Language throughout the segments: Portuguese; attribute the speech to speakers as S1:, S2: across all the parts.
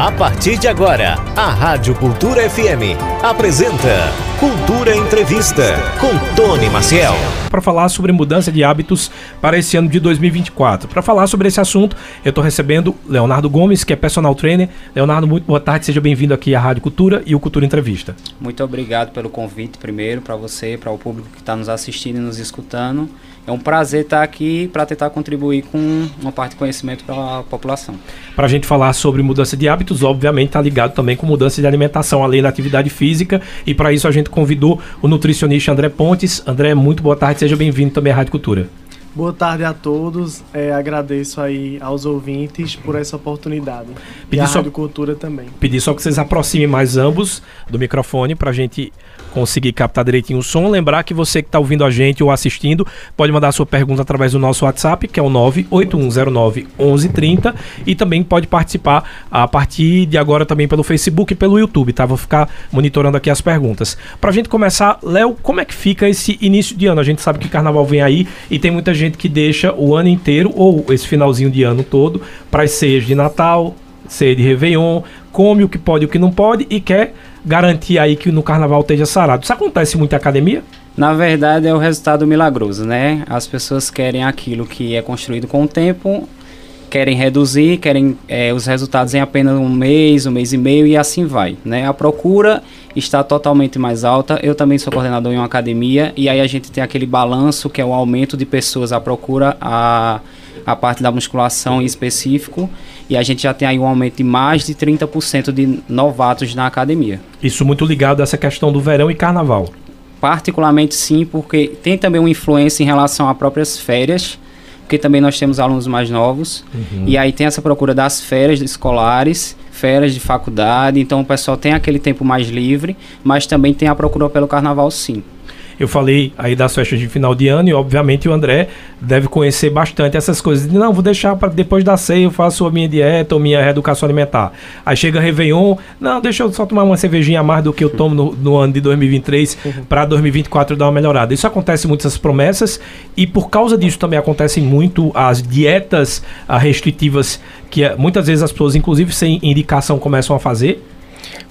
S1: A partir de agora, a Rádio Cultura FM apresenta Cultura Entrevista com Tony Maciel.
S2: Para falar sobre mudança de hábitos para esse ano de 2024. Para falar sobre esse assunto, eu estou recebendo Leonardo Gomes, que é personal trainer. Leonardo, muito boa tarde, seja bem-vindo aqui à Rádio Cultura e o Cultura Entrevista.
S3: Muito obrigado pelo convite, primeiro, para você, para o público que está nos assistindo e nos escutando. É um prazer estar aqui para tentar contribuir com uma parte de conhecimento para a população.
S2: Para a gente falar sobre mudança de hábitos, obviamente está ligado também com mudança de alimentação, além da atividade física. E para isso a gente convidou o nutricionista André Pontes. André, muito boa tarde, seja bem-vindo também à Rádio Cultura.
S4: Boa tarde a todos. É, agradeço aí aos ouvintes por essa oportunidade.
S2: Pedi
S4: e
S2: só,
S4: Rádio Cultura também.
S2: Pedir só que vocês aproximem mais ambos do microfone para a gente conseguir captar direitinho o som. Lembrar que você que está ouvindo a gente ou assistindo pode mandar sua pergunta através do nosso WhatsApp, que é o 98109 1130 e também pode participar a partir de agora também pelo Facebook e pelo YouTube, tá? Vou ficar monitorando aqui as perguntas. Para a gente começar, Léo, como é que fica esse início de ano? A gente sabe que o carnaval vem aí e tem muita gente que deixa o ano inteiro ou esse finalzinho de ano todo para as ceias de Natal, ceia de Réveillon, come o que pode e o que não pode e quer garantir aí que no carnaval esteja sarado. Isso acontece muito em academia?
S3: Na verdade, é o resultado milagroso, né? As pessoas querem aquilo que é construído com o tempo, querem reduzir, querem é, os resultados em apenas um mês, um mês e meio e assim vai, né? A procura está totalmente mais alta. Eu também sou coordenador em uma academia e aí a gente tem aquele balanço que é o aumento de pessoas à procura a a parte da musculação em específico e a gente já tem aí um aumento de mais de 30% de novatos na academia.
S2: Isso muito ligado a essa questão do verão e carnaval.
S3: Particularmente sim, porque tem também uma influência em relação a próprias férias, porque também nós temos alunos mais novos, uhum. e aí tem essa procura das férias escolares, férias de faculdade, então o pessoal tem aquele tempo mais livre, mas também tem a procura pelo carnaval sim.
S2: Eu falei aí das festas de final de ano e, obviamente, o André deve conhecer bastante essas coisas. Não, vou deixar para depois da ceia eu faço a minha dieta ou minha reeducação alimentar. Aí chega Réveillon, não, deixa eu só tomar uma cervejinha a mais do que eu tomo no, no ano de 2023 uhum. para 2024 dar uma melhorada. Isso acontece muitas promessas e por causa disso também acontecem muito as dietas ah, restritivas que eh, muitas vezes as pessoas, inclusive sem indicação, começam a fazer.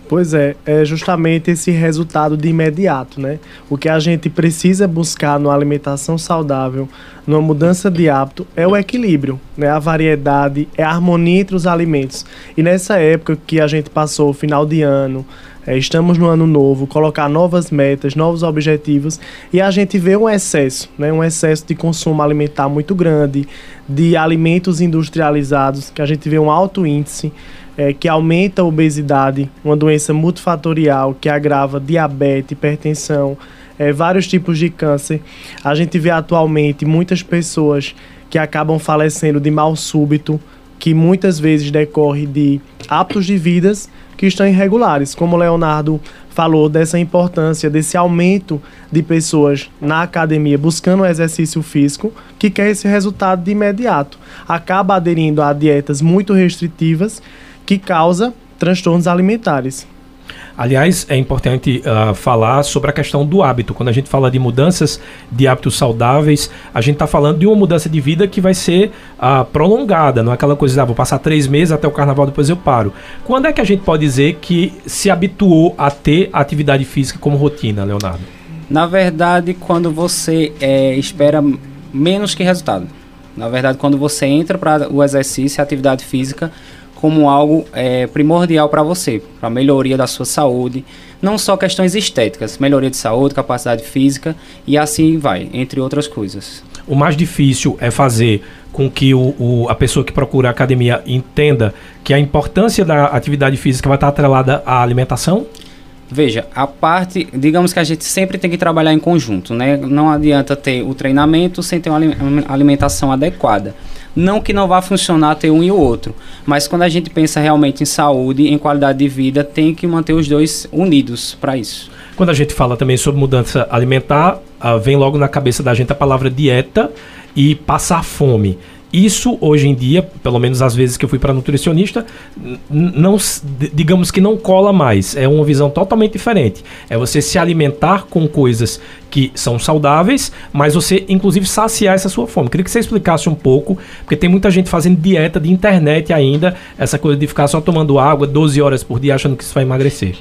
S4: Pois é, é justamente esse resultado de imediato, né? O que a gente precisa buscar numa alimentação saudável, numa mudança de hábito, é o equilíbrio, né? A variedade, é a harmonia entre os alimentos. E nessa época que a gente passou o final de ano, é, estamos no ano novo, colocar novas metas, novos objetivos, e a gente vê um excesso, né? Um excesso de consumo alimentar muito grande, de alimentos industrializados, que a gente vê um alto índice é, que aumenta a obesidade, uma doença multifatorial que agrava diabetes, hipertensão, é, vários tipos de câncer. A gente vê atualmente muitas pessoas que acabam falecendo de mal súbito, que muitas vezes decorre de hábitos de vidas que estão irregulares, como o Leonardo falou dessa importância desse aumento de pessoas na academia buscando exercício físico, que quer esse resultado de imediato. Acaba aderindo a dietas muito restritivas que causa transtornos alimentares.
S2: Aliás, é importante uh, falar sobre a questão do hábito. Quando a gente fala de mudanças de hábitos saudáveis, a gente está falando de uma mudança de vida que vai ser uh, prolongada, não é aquela coisa, ah, vou passar três meses até o carnaval, depois eu paro. Quando é que a gente pode dizer que se habituou a ter atividade física como rotina, Leonardo?
S3: Na verdade, quando você é, espera menos que resultado. Na verdade, quando você entra para o exercício, a atividade física, como algo é, primordial para você, para a melhoria da sua saúde, não só questões estéticas, melhoria de saúde, capacidade física e assim vai, entre outras coisas.
S2: O mais difícil é fazer com que o, o, a pessoa que procura a academia entenda que a importância da atividade física vai estar atrelada à alimentação?
S3: Veja, a parte, digamos que a gente sempre tem que trabalhar em conjunto, né? Não adianta ter o treinamento sem ter uma alimentação adequada. Não que não vá funcionar ter um e o outro, mas quando a gente pensa realmente em saúde, em qualidade de vida, tem que manter os dois unidos para isso.
S2: Quando a gente fala também sobre mudança alimentar, uh, vem logo na cabeça da gente a palavra dieta e passar fome. Isso hoje em dia, pelo menos às vezes que eu fui para nutricionista, não digamos que não cola mais. É uma visão totalmente diferente. É você se alimentar com coisas que são saudáveis, mas você inclusive saciar essa sua fome. Queria que você explicasse um pouco, porque tem muita gente fazendo dieta de internet ainda, essa coisa de ficar só tomando água 12 horas por dia achando que isso vai emagrecer.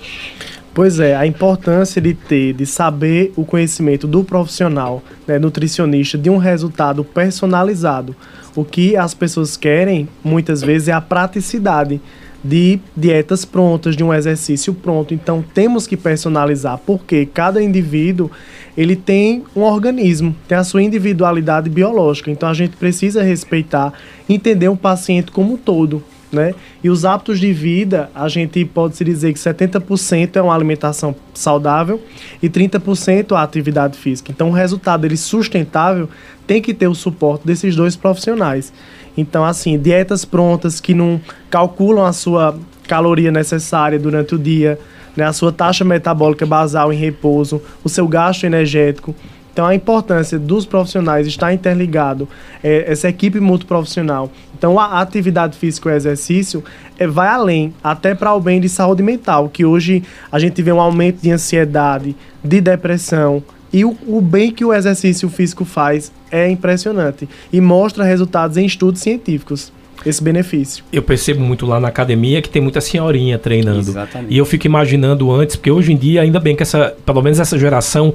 S4: Pois é, a importância de ter, de saber o conhecimento do profissional, né, nutricionista, de um resultado personalizado. O que as pessoas querem, muitas vezes, é a praticidade de dietas prontas, de um exercício pronto. Então temos que personalizar, porque cada indivíduo ele tem um organismo, tem a sua individualidade biológica. Então a gente precisa respeitar, entender o paciente como um todo né? E os hábitos de vida, a gente pode se dizer que 70% é uma alimentação saudável e 30% a atividade física. Então, o resultado dele sustentável tem que ter o suporte desses dois profissionais. Então, assim, dietas prontas que não calculam a sua caloria necessária durante o dia, né, a sua taxa metabólica basal em repouso, o seu gasto energético. Então, a importância dos profissionais estar interligado, é, essa equipe multiprofissional. Então, a atividade física e o exercício é, vai além, até para o bem de saúde mental, que hoje a gente vê um aumento de ansiedade, de depressão, e o, o, bem que o exercício físico faz é impressionante e mostra resultados em estudos científicos. Esse benefício.
S2: Eu percebo muito lá na academia que tem muita senhorinha treinando. Exatamente. E eu fico imaginando antes, porque hoje em dia, ainda bem que essa, pelo menos essa geração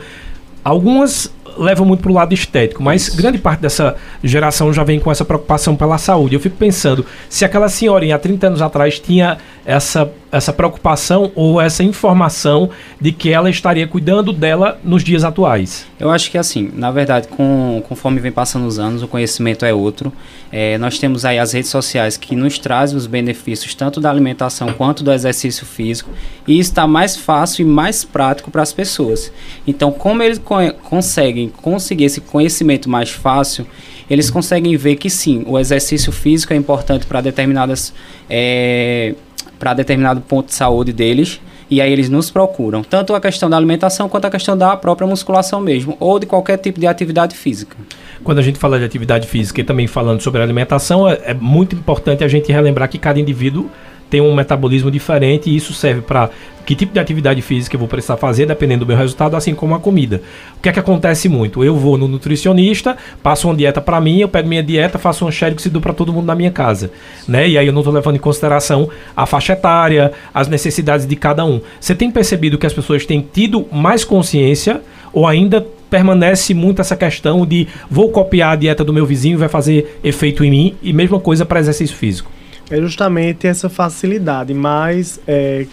S2: Algumas levam muito para o lado estético, mas Isso. grande parte dessa geração já vem com essa preocupação pela saúde. Eu fico pensando, se aquela senhorinha há 30 anos atrás tinha essa, essa preocupação ou essa informação de que ela estaria cuidando dela nos dias atuais?
S3: Eu acho que assim, na verdade, com, conforme vem passando os anos, o conhecimento é outro. É, nós temos aí as redes sociais que nos trazem os benefícios tanto da alimentação quanto do exercício físico e está mais fácil e mais prático para as pessoas. Então, como eles co conseguem conseguir esse conhecimento mais fácil, eles conseguem ver que sim, o exercício físico é importante para determinadas é, para determinado ponto de saúde deles e aí eles nos procuram, tanto a questão da alimentação quanto a questão da própria musculação mesmo, ou de qualquer tipo de atividade física.
S2: Quando a gente fala de atividade física e também falando sobre alimentação, é, é muito importante a gente relembrar que cada indivíduo tem um metabolismo diferente e isso serve para que tipo de atividade física eu vou precisar fazer, dependendo do meu resultado, assim como a comida. O que é que acontece muito? Eu vou no nutricionista, passo uma dieta para mim, eu pego minha dieta, faço um xerox e dou para todo mundo na minha casa, né? E aí eu não estou levando em consideração a faixa etária, as necessidades de cada um. Você tem percebido que as pessoas têm tido mais consciência ou ainda permanece muito essa questão de vou copiar a dieta do meu vizinho, vai fazer efeito em mim e mesma coisa para exercício físico?
S4: É justamente essa facilidade, mas é,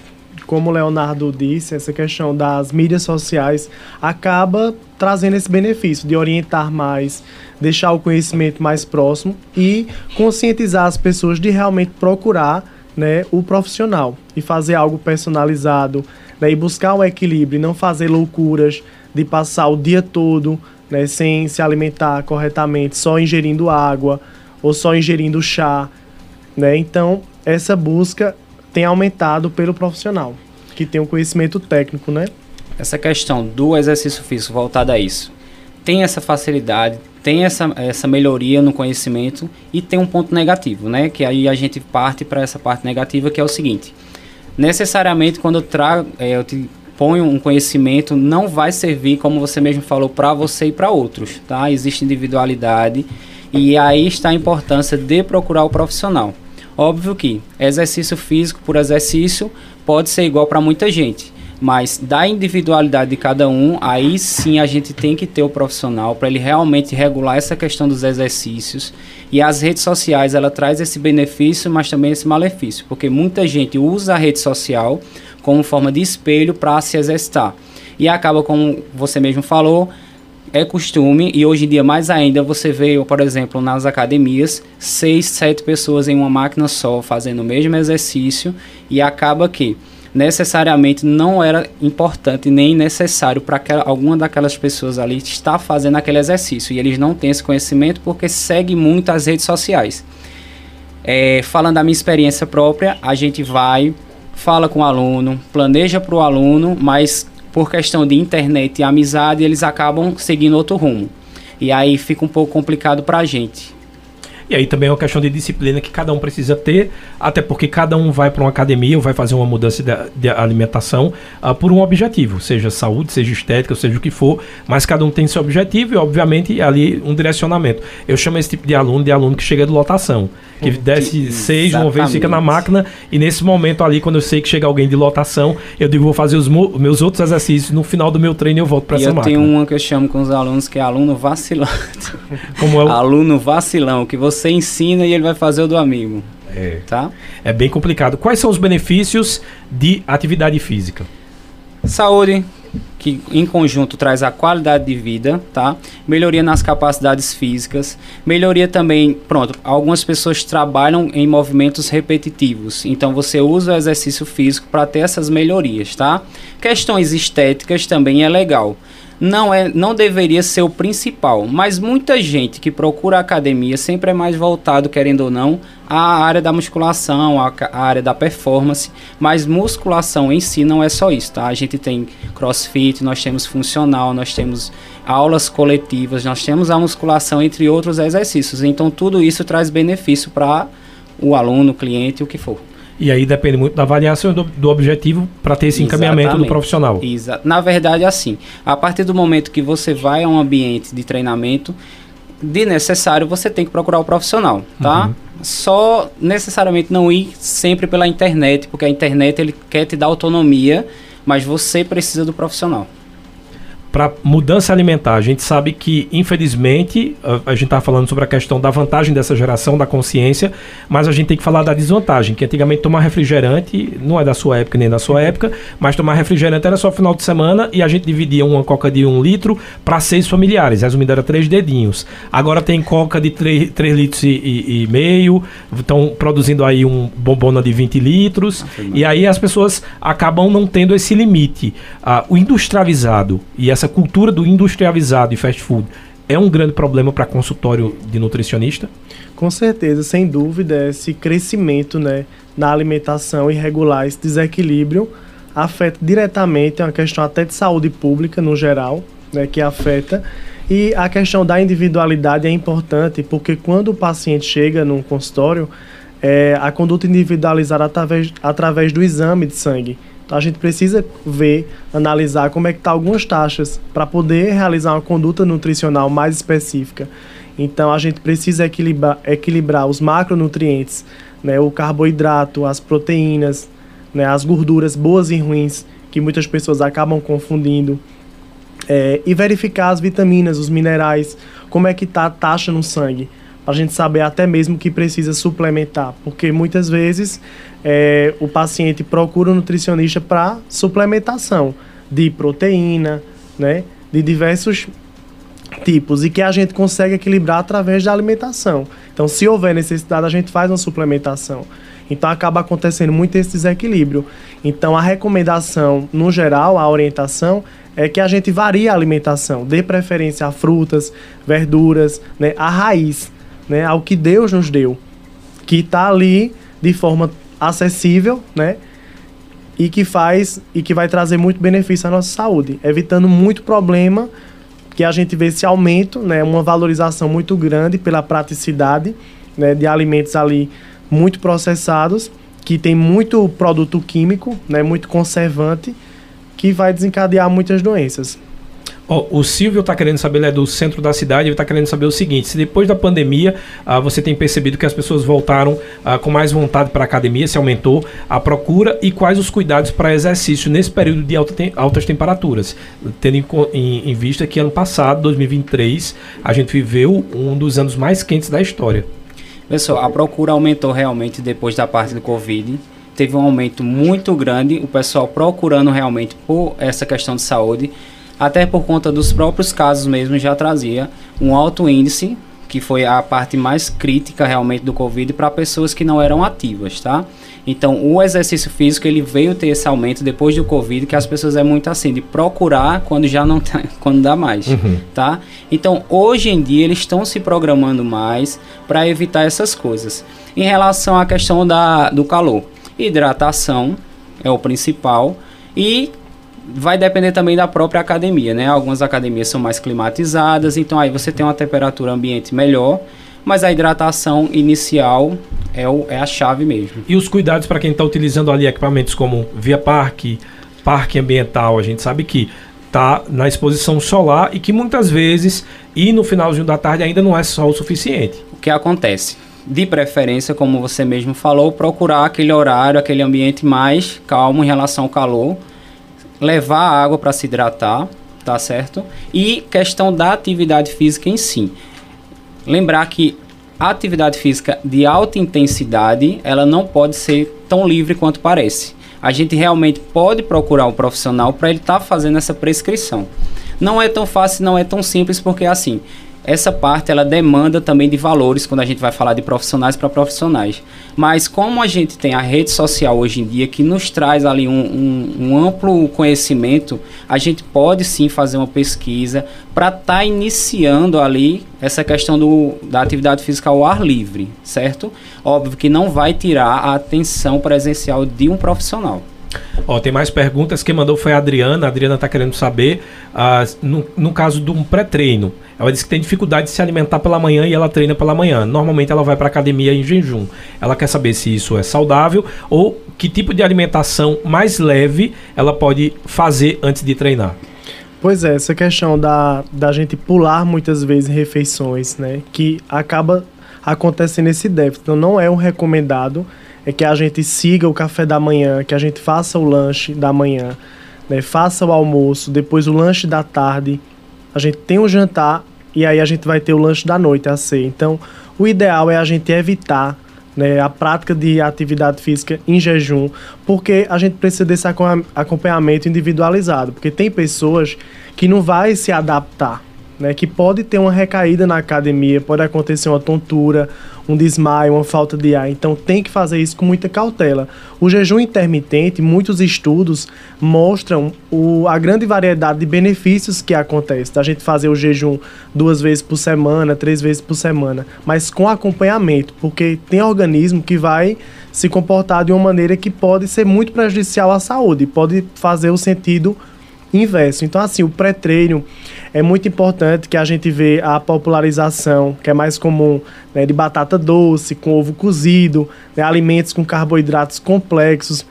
S4: como o Leonardo disse, essa questão das mídias sociais acaba trazendo esse benefício de orientar mais, deixar o conhecimento mais próximo e conscientizar as pessoas de realmente procurar né, o profissional e fazer algo personalizado né, e buscar um equilíbrio, não fazer loucuras de passar o dia todo né, sem se alimentar corretamente, só ingerindo água ou só ingerindo chá. Né? Então, essa busca tem aumentado pelo profissional, que tem um conhecimento técnico, né?
S3: Essa questão do exercício físico voltado a isso, tem essa facilidade, tem essa, essa melhoria no conhecimento e tem um ponto negativo, né? Que aí a gente parte para essa parte negativa, que é o seguinte: necessariamente quando eu trago, é, eu te ponho um conhecimento, não vai servir, como você mesmo falou, para você e para outros, tá? Existe individualidade e aí está a importância de procurar o profissional. Óbvio que exercício físico por exercício pode ser igual para muita gente, mas da individualidade de cada um, aí sim a gente tem que ter o profissional para ele realmente regular essa questão dos exercícios. E as redes sociais, ela traz esse benefício, mas também esse malefício, porque muita gente usa a rede social como forma de espelho para se exercitar. E acaba, como você mesmo falou, é costume e hoje em dia mais ainda você vê, por exemplo, nas academias, seis, sete pessoas em uma máquina só fazendo o mesmo exercício e acaba que necessariamente não era importante nem necessário para alguma daquelas pessoas ali estar fazendo aquele exercício e eles não têm esse conhecimento porque segue muito as redes sociais. É, falando da minha experiência própria, a gente vai, fala com o aluno, planeja para o aluno, mas por questão de internet e amizade, eles acabam seguindo outro rumo. E aí fica um pouco complicado para a gente.
S2: E aí também é uma questão de disciplina que cada um precisa ter, até porque cada um vai para uma academia ou vai fazer uma mudança de, de alimentação uh, por um objetivo, seja saúde, seja estética, seja o que for, mas cada um tem seu objetivo e, obviamente, ali um direcionamento. Eu chamo esse tipo de aluno de aluno que chega de lotação, que desce seis uma vez, fica na máquina, e nesse momento ali, quando eu sei que chega alguém de lotação, eu digo, vou fazer os meus outros exercícios, no final do meu treino eu volto para essa
S3: eu
S2: máquina.
S3: Eu tenho uma que eu chamo com os alunos que é aluno vacilante. Como é o... Aluno vacilão, que você ensina e ele vai fazer o do amigo.
S2: É. Tá? É bem complicado. Quais são os benefícios de atividade física?
S3: Saúde, que em conjunto traz a qualidade de vida, tá? Melhoria nas capacidades físicas, melhoria também, pronto, algumas pessoas trabalham em movimentos repetitivos, então você usa o exercício físico para ter essas melhorias, tá? Questões estéticas também é legal não é não deveria ser o principal, mas muita gente que procura academia sempre é mais voltado, querendo ou não, à área da musculação, à, à área da performance, mas musculação em si não é só isso, tá? A gente tem crossfit, nós temos funcional, nós temos aulas coletivas, nós temos a musculação entre outros exercícios. Então tudo isso traz benefício para o aluno, o cliente, o que for.
S2: E aí depende muito da avaliação do, do objetivo para ter esse encaminhamento Exatamente. do profissional.
S3: Exa Na verdade, assim, a partir do momento que você vai a um ambiente de treinamento, de necessário você tem que procurar o profissional, tá? Uhum. Só necessariamente não ir sempre pela internet, porque a internet ele quer te dar autonomia, mas você precisa do profissional
S2: para mudança alimentar. A gente sabe que, infelizmente, a, a gente está falando sobre a questão da vantagem dessa geração, da consciência, mas a gente tem que falar da desvantagem, que antigamente tomar refrigerante, não é da sua época nem da sua época, mas tomar refrigerante era só final de semana e a gente dividia uma coca de um litro para seis familiares, resumindo, era três dedinhos. Agora tem coca de três, três litros e, e, e meio, estão produzindo aí um bombona de 20 litros, e aí as pessoas acabam não tendo esse limite. Ah, o industrializado e essa cultura do industrializado e fast food é um grande problema para consultório de nutricionista?
S4: Com certeza, sem dúvida, esse crescimento né, na alimentação irregular, esse desequilíbrio, afeta diretamente, é uma questão até de saúde pública no geral, né, que afeta. E a questão da individualidade é importante, porque quando o paciente chega num consultório, é, a conduta individualizada através, através do exame de sangue. Então a gente precisa ver, analisar como é que tá algumas taxas para poder realizar uma conduta nutricional mais específica. Então a gente precisa equilibrar, equilibrar os macronutrientes, né, o carboidrato, as proteínas, né, as gorduras boas e ruins que muitas pessoas acabam confundindo. É, e verificar as vitaminas, os minerais, como é que está a taxa no sangue a gente saber até mesmo que precisa suplementar, porque muitas vezes é, o paciente procura um nutricionista para suplementação de proteína, né, de diversos tipos e que a gente consegue equilibrar através da alimentação. Então, se houver necessidade, a gente faz uma suplementação. Então, acaba acontecendo muito esse desequilíbrio. Então, a recomendação, no geral, a orientação é que a gente varie a alimentação, dê preferência a frutas, verduras, né, a raiz né, ao que Deus nos deu, que está ali de forma acessível, né, e que faz e que vai trazer muito benefício à nossa saúde, evitando muito problema que a gente vê esse aumento, né, uma valorização muito grande pela praticidade, né, de alimentos ali muito processados, que tem muito produto químico, né, muito conservante, que vai desencadear muitas doenças.
S2: O Silvio está querendo saber, ele é do centro da cidade, ele está querendo saber o seguinte: se depois da pandemia uh, você tem percebido que as pessoas voltaram uh, com mais vontade para a academia, se aumentou a procura e quais os cuidados para exercício nesse período de alta te altas temperaturas, tendo em, em, em vista que ano passado, 2023, a gente viveu um dos anos mais quentes da história.
S3: Pessoal, a procura aumentou realmente depois da parte do Covid. Teve um aumento muito grande, o pessoal procurando realmente por essa questão de saúde até por conta dos próprios casos mesmo já trazia um alto índice, que foi a parte mais crítica realmente do Covid para pessoas que não eram ativas, tá? Então, o exercício físico ele veio ter esse aumento depois do Covid, que as pessoas é muito assim de procurar quando já não tá, quando dá mais, uhum. tá? Então, hoje em dia eles estão se programando mais para evitar essas coisas. Em relação à questão da, do calor, hidratação é o principal e vai depender também da própria academia, né? Algumas academias são mais climatizadas, então aí você tem uma temperatura ambiente melhor, mas a hidratação inicial é, o, é a chave mesmo.
S2: E os cuidados para quem está utilizando ali equipamentos como Via Parque, Parque Ambiental, a gente sabe que está na exposição solar e que muitas vezes, e no finalzinho da tarde, ainda não é sol o suficiente.
S3: O que acontece? De preferência, como você mesmo falou, procurar aquele horário, aquele ambiente mais calmo em relação ao calor, levar água para se hidratar, tá certo? E questão da atividade física em si. Lembrar que a atividade física de alta intensidade, ela não pode ser tão livre quanto parece a gente realmente pode procurar um profissional para ele estar tá fazendo essa prescrição. Não é tão fácil, não é tão simples, porque assim, essa parte ela demanda também de valores quando a gente vai falar de profissionais para profissionais. Mas como a gente tem a rede social hoje em dia que nos traz ali um, um, um amplo conhecimento, a gente pode sim fazer uma pesquisa para estar tá iniciando ali essa questão do, da atividade física ao ar livre, certo? Óbvio que não vai tirar a atenção presencial de um profissional.
S2: Ó, tem mais perguntas. Quem mandou foi a Adriana. A Adriana está querendo saber, ah, no, no caso de um pré-treino, ela disse que tem dificuldade de se alimentar pela manhã e ela treina pela manhã. Normalmente ela vai para academia em jejum. Ela quer saber se isso é saudável ou que tipo de alimentação mais leve ela pode fazer antes de treinar.
S4: Pois é, essa questão da, da gente pular muitas vezes refeições, né? Que acaba acontecendo esse déficit. Então não é um recomendado é que a gente siga o café da manhã, que a gente faça o lanche da manhã, né? faça o almoço, depois o lanche da tarde, a gente tem o jantar e aí a gente vai ter o lanche da noite, a ceia. Então, o ideal é a gente evitar né, a prática de atividade física em jejum, porque a gente precisa desse acompanhamento individualizado, porque tem pessoas que não vai se adaptar né, que pode ter uma recaída na academia, pode acontecer uma tontura, um desmaio, uma falta de ar. Então tem que fazer isso com muita cautela. O jejum intermitente, muitos estudos mostram o, a grande variedade de benefícios que acontece. Da gente fazer o jejum duas vezes por semana, três vezes por semana, mas com acompanhamento, porque tem organismo que vai se comportar de uma maneira que pode ser muito prejudicial à saúde, pode fazer o sentido inverso. Então, assim, o pré-treino é muito importante que a gente vê a popularização, que é mais comum, né, de batata doce, com ovo cozido, né, alimentos com carboidratos complexos,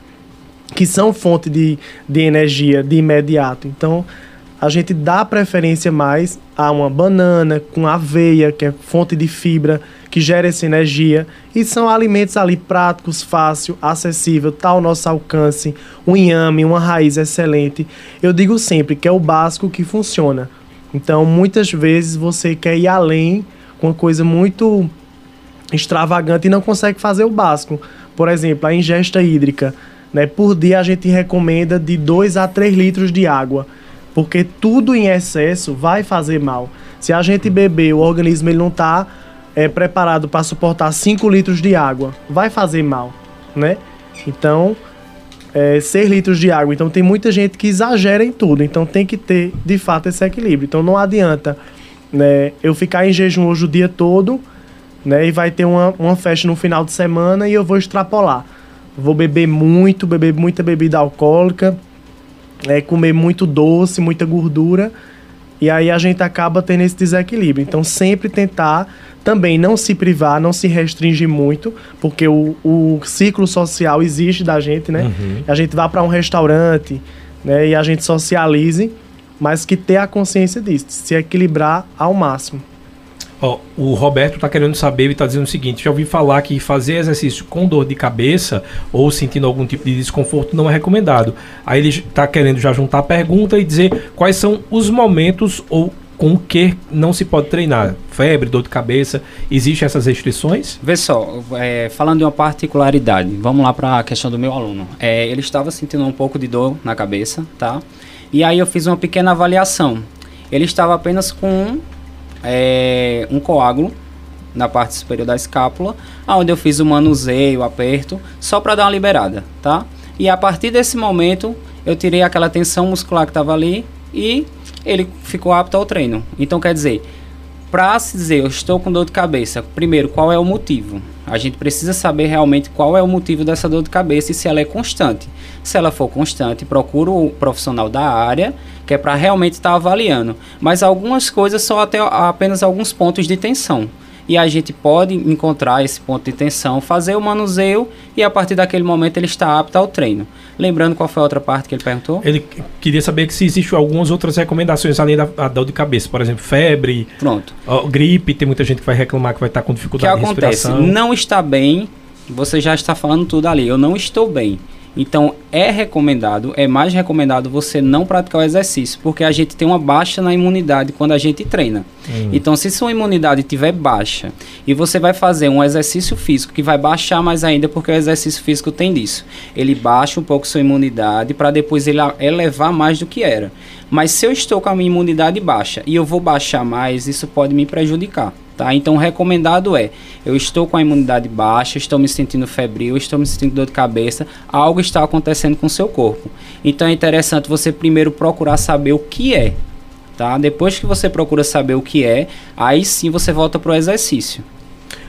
S4: que são fonte de, de energia de imediato. Então, a gente dá preferência mais a uma banana com aveia, que é fonte de fibra, que gera essa energia. E são alimentos ali práticos, fácil, acessível, tá ao nosso alcance. Um inhame, uma raiz excelente. Eu digo sempre que é o básico que funciona. Então, muitas vezes você quer ir além com uma coisa muito extravagante e não consegue fazer o básico. Por exemplo, a ingesta hídrica. Né? Por dia a gente recomenda de 2 a 3 litros de água porque tudo em excesso vai fazer mal. Se a gente beber, o organismo ele não está é, preparado para suportar 5 litros de água, vai fazer mal, né? Então, é, 6 litros de água. Então, tem muita gente que exagera em tudo. Então, tem que ter, de fato, esse equilíbrio. Então, não adianta né, eu ficar em jejum hoje o dia todo, né? E vai ter uma, uma festa no final de semana e eu vou extrapolar. Vou beber muito, beber muita bebida alcoólica, é, comer muito doce, muita gordura, e aí a gente acaba tendo esse desequilíbrio. Então, sempre tentar também não se privar, não se restringir muito, porque o, o ciclo social existe da gente, né? Uhum. A gente vá para um restaurante, né? E a gente socialize, mas que ter a consciência disso, se equilibrar ao máximo.
S2: O Roberto está querendo saber e está dizendo o seguinte: já ouvi falar que fazer exercício com dor de cabeça ou sentindo algum tipo de desconforto não é recomendado. Aí ele está querendo já juntar a pergunta e dizer quais são os momentos ou com que não se pode treinar? Febre, dor de cabeça, existem essas restrições?
S3: Vê só, é, falando de uma particularidade, vamos lá para a questão do meu aluno. É, ele estava sentindo um pouco de dor na cabeça, tá? E aí eu fiz uma pequena avaliação. Ele estava apenas com é, um coágulo na parte superior da escápula, onde eu fiz o manuseio, o aperto, só para dar uma liberada, tá? E a partir desse momento, eu tirei aquela tensão muscular que estava ali e ele ficou apto ao treino. Então, quer dizer, para se dizer eu estou com dor de cabeça, primeiro, qual é o motivo? A gente precisa saber realmente qual é o motivo dessa dor de cabeça e se ela é constante. Se ela for constante, procura o profissional da área, que é para realmente estar tá avaliando. Mas algumas coisas são até apenas alguns pontos de tensão. e a gente pode encontrar esse ponto de tensão, fazer o manuseio e a partir daquele momento ele está apto ao treino. Lembrando qual foi a outra parte que ele perguntou?
S2: Ele queria saber se existem algumas outras recomendações além da, dor de cabeça, por exemplo, febre,
S3: Pronto.
S2: ó, gripe, tem muita gente que vai reclamar que vai estar com
S3: O que
S2: dificuldade de
S3: acontece?
S2: respiração.
S3: Não está bem, você já está falando tudo ali. Eu não estou bem. Então é recomendado, é mais recomendado você não praticar o exercício, porque a gente tem uma baixa na imunidade quando a gente treina.
S2: Hum.
S3: Então, se sua imunidade estiver baixa e você vai fazer um exercício físico que vai baixar mais ainda, porque o exercício físico tem disso, ele baixa um pouco sua imunidade para depois ele elevar mais do que era. Mas se eu estou com a minha imunidade baixa e eu vou baixar mais, isso pode me prejudicar. Tá? Então, o recomendado é: eu estou com a imunidade baixa, estou me sentindo febril, estou me sentindo dor de cabeça, algo está acontecendo com o seu corpo. Então, é interessante você primeiro procurar saber o que é. Tá? Depois que você procura saber o que é, aí sim você volta para o exercício.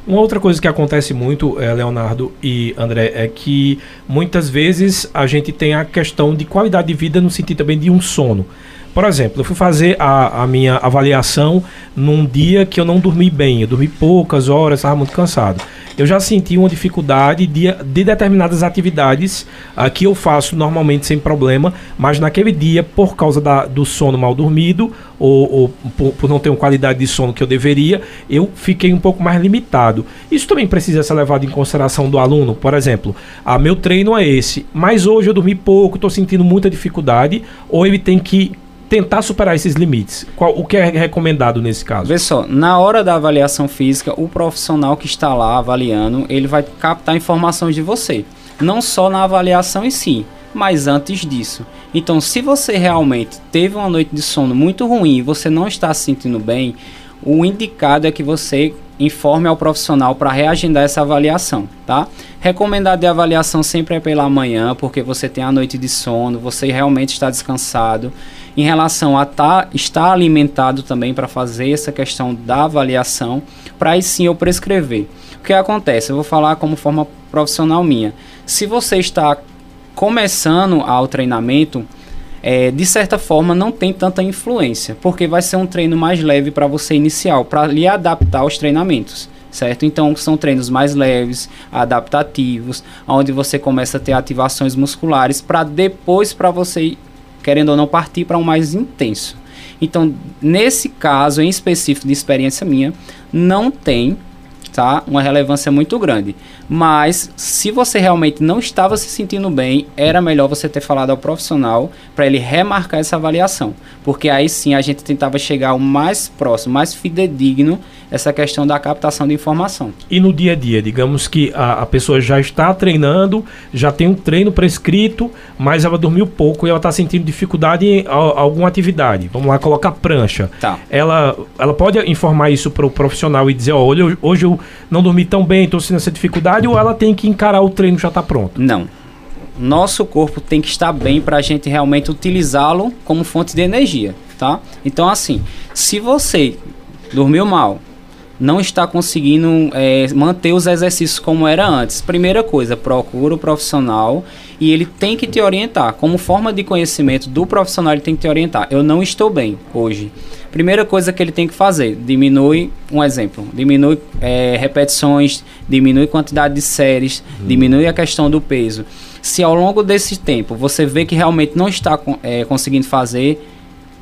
S2: Uma outra coisa que acontece muito, eh, Leonardo e André, é que muitas vezes a gente tem a questão de qualidade de vida no sentido também de um sono. Por exemplo, eu fui fazer a, a minha avaliação num dia que eu não dormi bem, eu dormi poucas horas, estava muito cansado. Eu já senti uma dificuldade de, de determinadas atividades ah, que eu faço normalmente sem problema, mas naquele dia, por causa da- do sono mal dormido, ou, ou por, por não ter uma qualidade de sono que eu deveria, eu fiquei um pouco mais limitado. Isso também precisa ser levado em consideração do aluno. Por exemplo, ah, meu treino é esse, mas hoje eu dormi pouco, estou sentindo muita dificuldade, ou ele tem que tentar superar esses limites. Qual, o que é recomendado nesse caso?
S3: Vê só, na hora da avaliação física, o profissional que está lá avaliando, ele vai captar informações de você. Não só na avaliação em si, mas antes disso. Então, se você realmente teve uma noite de sono muito ruim e você não está se sentindo bem, o indicado é que você informe ao profissional para reagendar essa avaliação, tá? Recomendado de avaliação sempre é pela manhã, porque você tem a noite de sono, você realmente está descansado. Em relação a tá, estar alimentado também para fazer essa questão da avaliação, para aí sim eu prescrever. O que acontece? Eu vou falar como forma profissional minha. Se você está começando ao treinamento, é, de certa forma não tem tanta influência, porque vai ser um treino mais leve para você inicial, para lhe adaptar aos treinamentos. Certo? Então são treinos mais leves, adaptativos, onde você começa a ter ativações musculares para depois para você, querendo ou não, partir para um mais intenso. Então, nesse caso em específico de experiência minha, não tem tá? Uma relevância muito grande. Mas se você realmente não estava se sentindo bem, era melhor você ter falado ao profissional para ele remarcar essa avaliação, porque aí sim a gente tentava chegar o mais próximo, mais fidedigno essa questão da captação de informação.
S2: E no dia a dia, digamos que a, a pessoa já está treinando, já tem um treino prescrito, mas ela dormiu pouco e ela está sentindo dificuldade em a- alguma atividade. Vamos lá, colocar prancha.
S3: Tá.
S2: Ela, ela pode informar isso para o profissional e dizer, ó, olha, hoje eu não dormi tão bem, estou sentindo essa dificuldade, ou ela tem que encarar o treino já está pronto?
S3: Não. Nosso corpo tem que estar bem para a gente realmente utilizá-lo como fonte de energia, tá? Então, assim, se você dormiu mal, não está conseguindo é, manter os exercícios como era antes, primeira coisa, procura o profissional e ele tem que te orientar. Como forma de conhecimento do profissional, ele tem que te orientar. Eu não estou bem hoje. Primeira coisa que ele tem que fazer, diminui, um exemplo, diminui é, repetições, diminui quantidade de séries, diminui a questão do peso. Se ao longo desse tempo você vê que realmente não está é, conseguindo fazer,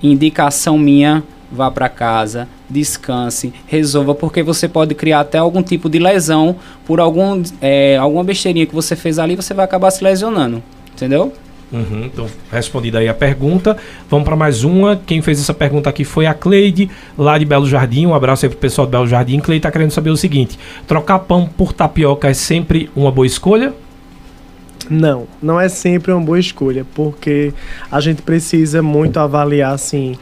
S3: indicação minha, vá para casa, descanse, resolva, porque você pode criar até algum tipo de lesão por algum, é, alguma besteirinha que você fez ali, você vai acabar se lesionando, entendeu?
S2: Uhum, então, respondida aí a pergunta. Vamos para mais uma. Quem fez essa pergunta aqui foi a Cleide, lá de Belo Jardim. Um abraço aí pro pessoal de Belo Jardim. Cleide está querendo saber o seguinte: trocar pão por tapioca é sempre uma boa escolha?
S4: Não, não é sempre uma boa escolha, porque a gente precisa muito avaliar assim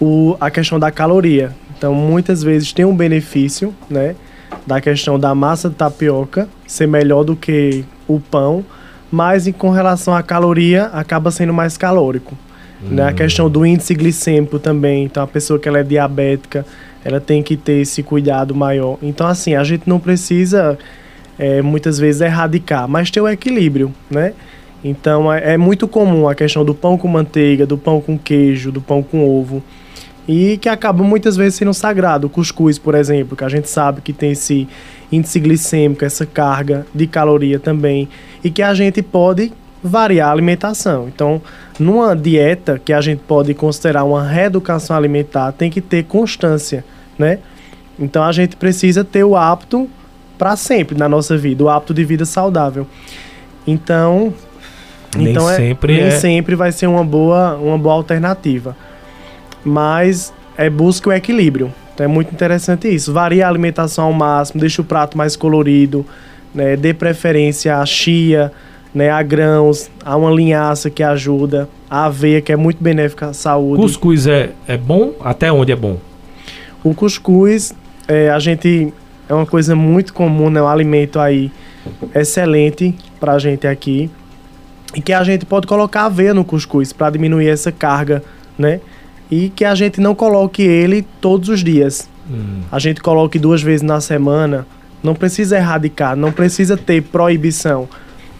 S4: o, a questão da caloria. Então, muitas vezes tem um benefício, né, da questão da massa de tapioca ser melhor do que o pão, mas em- com relação à caloria acaba sendo mais calórico. Né? A questão do índice glicêmico também. Então, a pessoa que ela é diabética, ela tem que ter esse cuidado maior. Então, assim, a gente não precisa é, muitas vezes erradicar, mas ter o equilíbrio, né? Então é, é muito comum a questão do pão com manteiga, do pão com queijo, do pão com ovo. E que acabam muitas vezes sendo sagrado. O cuscuz, por exemplo, que a gente sabe que tem esse índice glicêmico, essa carga de caloria também, e que a gente pode variar a alimentação. Então, numa dieta que a gente pode considerar uma reeducação alimentar, tem que ter constância, né? Então a gente precisa ter o hábito para sempre na nossa vida, o hábito de vida saudável. Então,
S2: nem
S4: então
S2: sempre
S4: é, nem
S2: é...
S4: sempre vai ser uma boa, uma boa alternativa. Mas é busca o equilíbrio. Então é muito interessante isso. Varia a alimentação ao máximo, deixa o prato mais colorido, né? dê preferência à chia, né, a grãos, a uma linhaça que ajuda, a aveia que é muito benéfica à saúde.
S2: Cuscuz é, é bom? Até onde é bom?
S4: O cuscuz, é, a gente é uma coisa muito comum, né, um alimento aí excelente pra gente aqui e que a gente pode colocar aveia no cuscuz para diminuir essa carga, né? E que a gente não coloque ele todos os dias. Hum. A gente coloque duas vezes na semana. Não precisa erradicar, não precisa ter proibição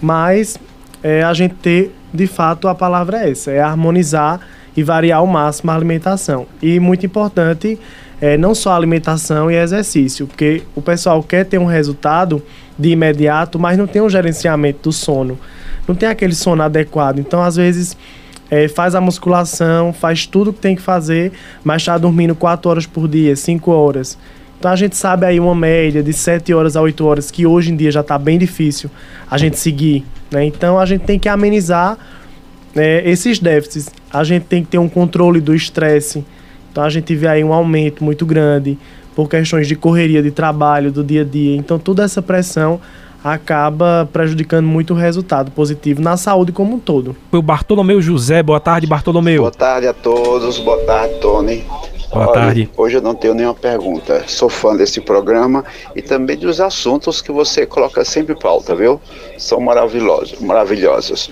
S4: mas é, a gente ter, de fato, a palavra é essa, é harmonizar e variar ao máximo a alimentação. E muito importante, é, não só alimentação e exercício, porque o pessoal quer ter um resultado de imediato, mas não tem um gerenciamento do sono, não tem aquele sono adequado. Então, às vezes, é, faz a musculação, faz tudo que tem que fazer, mas está dormindo 4 horas por dia, 5 horas. Então a gente sabe aí uma média de 7 horas a 8 horas, que hoje em dia já está bem difícil a gente seguir. Né? Então a gente tem que amenizar é, esses déficits. A gente tem que ter um controle do estresse. Então a gente vê aí um aumento muito grande por questões de correria de trabalho, do dia a dia. Então toda essa pressão acaba prejudicando muito o resultado positivo na saúde como um todo.
S2: Foi o Bartolomeu José. Boa tarde, Bartolomeu.
S5: Boa tarde a todos. Boa tarde, Tony.
S2: Boa Olha, tarde.
S5: Hoje eu não tenho nenhuma pergunta. Sou fã desse programa e também dos assuntos que você coloca sempre em pauta, viu? São maravilhosos, maravilhosos.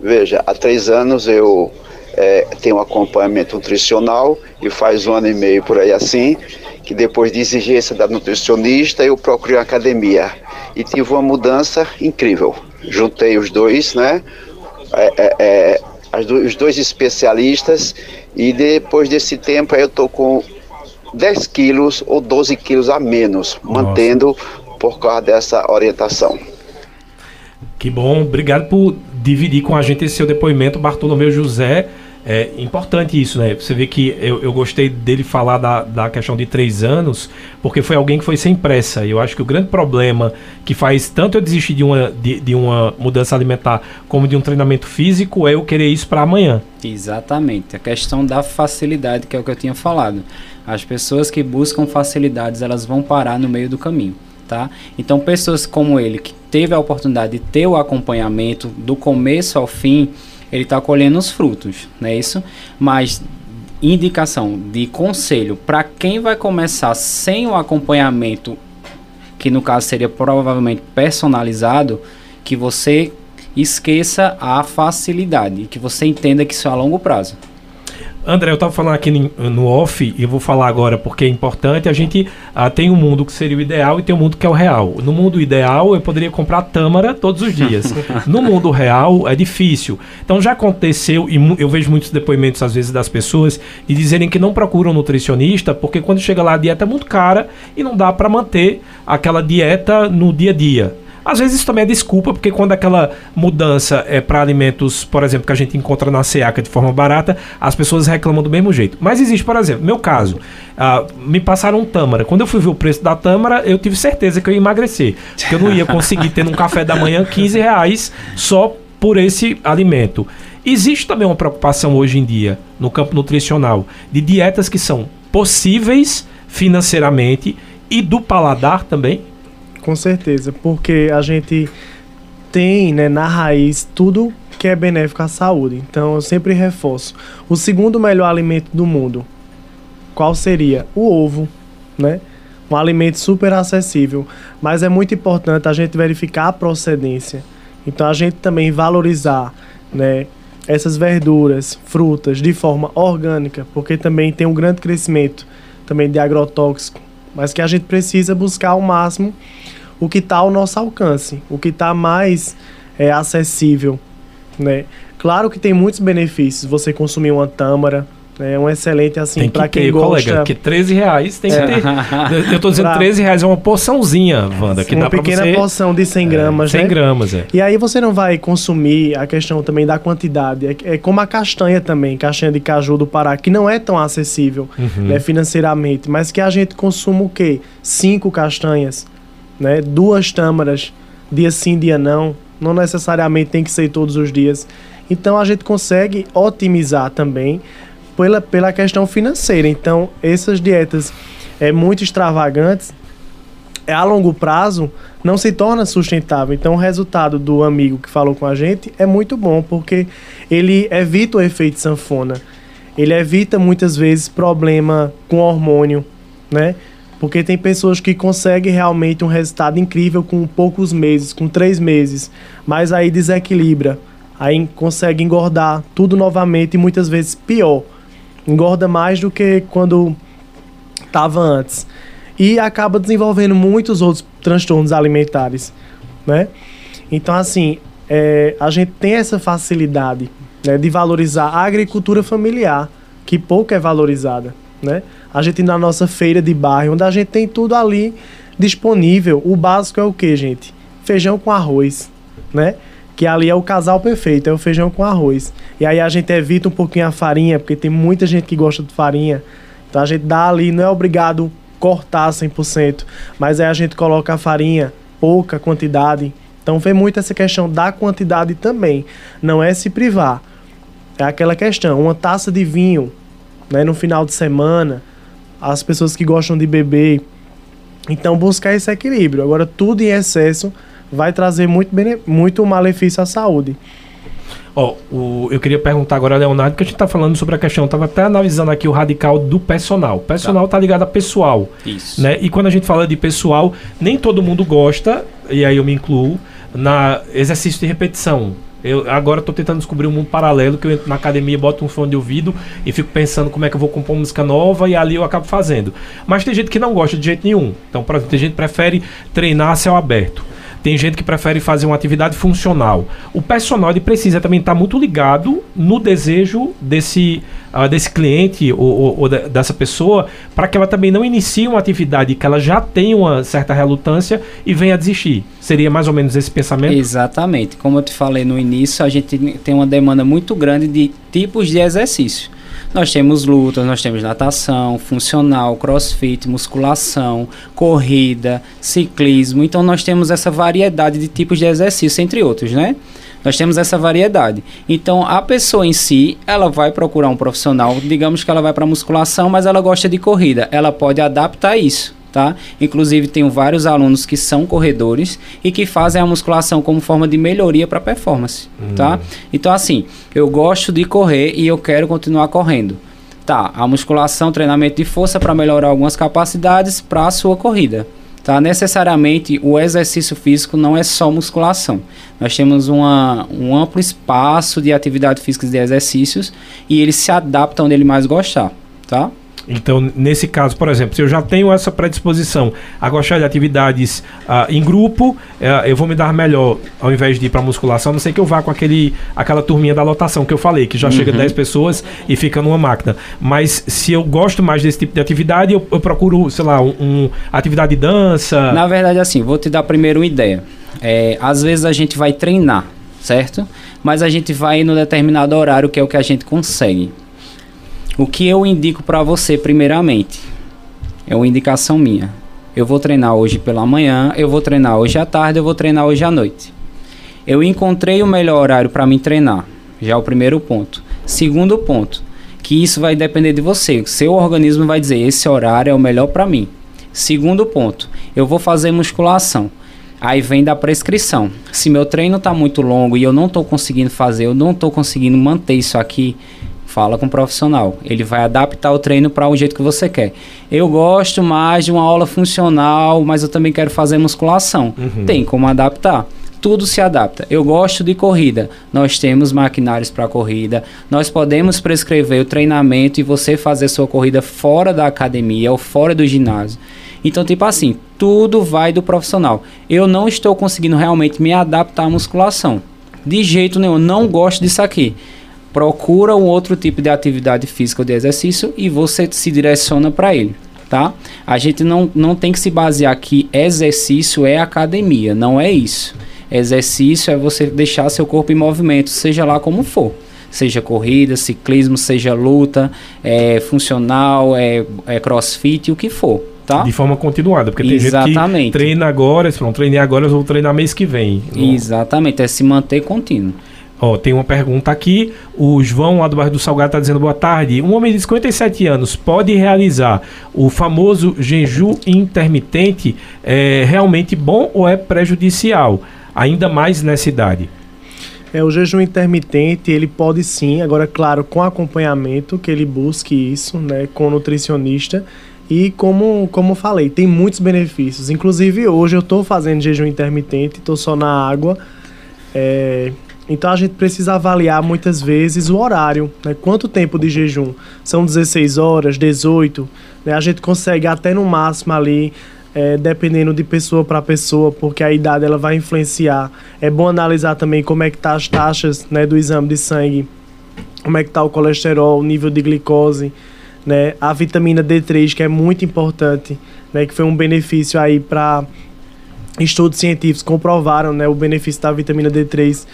S5: Veja, há três anos eu é, tenho um acompanhamento nutricional e faz um ano e meio por aí assim, que depois de exigência da nutricionista eu procurei uma academia e tive uma mudança incrível. Juntei os dois, né? É, é, é os dois especialistas e depois desse tempo aí eu tô com 10 quilos ou 12 quilos a menos, Nossa. mantendo por causa dessa orientação.
S2: Que bom, obrigado por dividir com a gente esse seu depoimento, Bartolomeu José. É importante isso, né? Você vê que eu, eu gostei dele falar da, da questão de três anos, porque foi alguém que foi sem pressa. E eu acho que o grande problema que faz tanto eu desistir de uma, de, de uma mudança alimentar como de um treinamento físico é eu querer isso para amanhã.
S3: Exatamente. A questão da facilidade, que é o que eu tinha falado. As pessoas que buscam facilidades, elas vão parar no meio do caminho. Tá? Então, pessoas como ele, que teve a oportunidade de ter o acompanhamento do começo ao fim, ele está colhendo os frutos, não é isso? Mas indicação de conselho para quem vai começar sem o acompanhamento, que no caso seria provavelmente personalizado, que você esqueça a facilidade, que você entenda que isso é a longo prazo.
S2: André, eu estava falando aqui no off e eu vou falar agora porque é importante. A gente ah, tem um mundo que seria o ideal e tem um mundo que é o real. No mundo ideal, eu poderia comprar tâmara todos os dias. no mundo real, é difícil. Então já aconteceu, e eu vejo muitos depoimentos às vezes das pessoas de dizerem que não procuram nutricionista porque quando chega lá a dieta é muito cara e não dá para manter aquela dieta no dia a dia. Às vezes isso também é desculpa, porque quando aquela mudança é para alimentos, por exemplo, que a gente encontra na SEACA de forma barata, as pessoas reclamam do mesmo jeito. Mas existe, por exemplo, meu caso, uh, me passaram um tâmara. Quando eu fui ver o preço da tâmara, eu tive certeza que eu ia emagrecer. Porque eu não ia conseguir ter num café da manhã 15 reais só por esse alimento. Existe também uma preocupação hoje em dia no campo nutricional de dietas que são possíveis financeiramente e do paladar também
S4: com certeza, porque a gente tem né, na raiz tudo que é benéfico à saúde. Então eu sempre reforço. O segundo melhor alimento do mundo, qual seria? O ovo, né? Um alimento super acessível, mas é muito importante a gente verificar a procedência. Então a gente também valorizar, né, essas verduras, frutas de forma orgânica, porque também tem um grande crescimento também de agrotóxico, mas que a gente precisa buscar ao máximo o que está ao nosso alcance, o que está mais é, acessível, né? Claro que tem muitos benefícios você consumir uma tâmara, É um excelente, assim,
S2: que
S4: para quem
S2: ter,
S4: gosta.
S2: colega, porque 13 reais tem que
S4: É.
S2: ter. Eu tô dizendo
S4: Pra-
S2: 13 reais é uma porçãozinha, Wanda, que
S4: uma
S2: dá
S4: pequena
S2: você...
S4: porção de 100 gramas,
S2: 100
S4: né?
S2: gramas, é.
S4: E aí você não vai consumir a questão também da quantidade. É, é como a castanha também, castanha de caju do Pará, que não é tão acessível
S2: Uhum.
S4: né, financeiramente, mas que a gente consuma o quê? Cinco castanhas, né? Duas tâmaras, dia sim, dia não. Não necessariamente tem que ser todos os dias. Então a gente consegue otimizar também pela, pela questão financeira. Então, essas dietas é, muito extravagantes, é, a longo prazo, não se torna sustentável. Então, o resultado do amigo que falou com a gente é muito bom, porque ele evita o efeito sanfona. Ele evita muitas vezes problema com hormônio, né? Porque tem pessoas que conseguem realmente um resultado incrível com poucos meses, com três meses, mas aí desequilibra, aí consegue engordar tudo novamente e muitas vezes pior. Engorda mais do que quando estava antes. E acaba desenvolvendo muitos outros transtornos alimentares, né? Então, assim, é, a gente tem essa facilidade né, de valorizar a agricultura familiar, que pouco é valorizada, né? A gente na nossa feira de bairro, onde a gente tem tudo ali disponível. O básico é o que, gente? Feijão com arroz, né? Que ali é o casal perfeito, é o feijão com arroz. E aí a gente evita um pouquinho a farinha, porque tem muita gente que gosta de farinha. Então a gente dá ali, não é obrigado cortar 100%, mas aí a gente coloca a farinha, pouca quantidade. Então vem muito essa questão da quantidade também. Não é se privar. É aquela questão, uma taça de vinho, né, no final de semana, as pessoas que gostam de beber. Então buscar esse equilíbrio. Agora tudo em excesso vai trazer muito, bene- muito malefício à saúde.
S2: Ó, o- eu queria perguntar agora, Leonardo, que a gente tá falando sobre a questão, eu tava até analisando aqui o radical do personal. Personal tá, ligado a pessoal,
S3: Isso.
S2: né? E quando a gente fala de pessoal, nem todo mundo gosta, e aí eu me incluo, na exercício de repetição. Eu agora tô tentando descobrir um mundo paralelo que eu entro na academia, boto um fone de ouvido e fico pensando como é que eu vou compor música nova e ali eu acabo fazendo. Mas tem gente que não gosta de jeito nenhum. Então, por exemplo, tem gente que prefere treinar a céu aberto. Tem gente que prefere fazer uma atividade funcional. O personal precisa também estar muito ligado no desejo desse, ah, desse cliente ou, ou- ou de- dessa pessoa para que ela também não inicie uma atividade que ela já tem uma certa relutância e venha desistir. Seria mais ou menos esse pensamento?
S3: Exatamente. Como eu te falei no início, a gente tem uma demanda muito grande de tipos de exercício. Nós temos lutas, nós temos natação, funcional, crossfit, musculação, corrida, ciclismo. Então nós temos essa variedade de tipos de exercício, entre outros, né? Nós temos essa variedade. Então a pessoa em si, ela vai procurar um profissional, digamos que ela vai para musculação, mas ela gosta de corrida. Ela pode adaptar isso tá? Inclusive tenho vários alunos que são corredores e que fazem a musculação como forma de melhoria para performance, tá? Então assim, eu gosto de correr e eu quero continuar correndo. Tá, a musculação, treinamento de força para melhorar algumas capacidades para a sua corrida. Tá? Necessariamente o exercício físico não é só musculação. Nós temos uma, um amplo espaço de atividade física e de exercícios e ele se adapta onde ele mais gostar, tá?
S2: Então, nesse caso, por exemplo, se eu já tenho essa predisposição a gostar de atividades ah, em grupo, eh, eu vou me dar melhor ao invés de ir para musculação, a não sei que eu vá com aquele, aquela turminha da lotação que eu falei, que já chega 10 pessoas e fica numa máquina. Mas se eu gosto mais desse tipo de atividade, eu, eu procuro, sei lá, um, um- atividade de dança.
S3: Na verdade, assim, vou te dar primeiro uma ideia. É, às vezes a gente vai treinar, certo? Mas a gente vai no determinado horário que é o que a gente consegue. O que eu indico para você, primeiramente, é uma indicação minha. Eu vou treinar hoje pela manhã, eu vou treinar hoje à tarde, eu vou treinar hoje à noite. Eu encontrei o melhor horário para me treinar. Já é o primeiro ponto. Segundo ponto, que isso vai depender de você. Seu organismo vai dizer esse horário é o melhor para mim. Segundo ponto, eu vou fazer musculação. Aí vem da prescrição. Se meu treino está muito longo e eu não estou conseguindo fazer, eu não estou conseguindo manter isso aqui, fala com o profissional. Ele vai adaptar o treino para o jeito que você quer. Eu gosto mais de uma aula funcional, mas eu também quero fazer musculação. Tem como adaptar. Tudo se adapta. Eu gosto de corrida. Nós temos maquinários para corrida. Nós podemos prescrever o treinamento e você fazer sua corrida fora da academia ou fora do ginásio. Então, tipo assim, tudo vai do profissional. Eu não estou conseguindo realmente me adaptar à musculação. De jeito nenhum, não gosto disso aqui. Procura um outro tipo de atividade física ou de exercício e você se direciona para ele. Tá? A gente não, não tem que se basear que exercício é academia, não é isso. Exercício é você deixar seu corpo em movimento, seja lá como for. Seja corrida, ciclismo, seja luta, é, funcional, é, é crossfit, o que for. Tá?
S2: De forma continuada, porque tem
S3: Exatamente.
S2: gente que treina agora, se não treinei agora, eu vou treinar mês que vem.
S3: Exatamente, é se manter contínuo.
S2: Ó, tem uma pergunta aqui. O João, lá do bairro do Salgado, está dizendo boa tarde. Um homem de 57 anos pode realizar o famoso jejum intermitente? É realmente bom ou é prejudicial? Ainda mais nessa idade.
S4: É, o jejum intermitente, ele pode sim, agora, claro, com acompanhamento, que ele busque isso, né, com nutricionista. E como, como falei, tem muitos benefícios. Inclusive, hoje eu estou fazendo jejum intermitente, estou só na água. É, então a gente precisa avaliar muitas vezes o horário, né? Quanto tempo de jejum? São 16 horas, 18? Né? A gente consegue até no máximo ali, é, dependendo de pessoa para pessoa, porque a idade ela vai influenciar. É bom analisar também como é que tá as taxas né, do exame de sangue, como é que tá o colesterol, o nível de glicose, né? A vitamina D3 que é muito importante, né? Que foi um benefício aí para estudos científicos comprovaram, né, o benefício da vitamina D3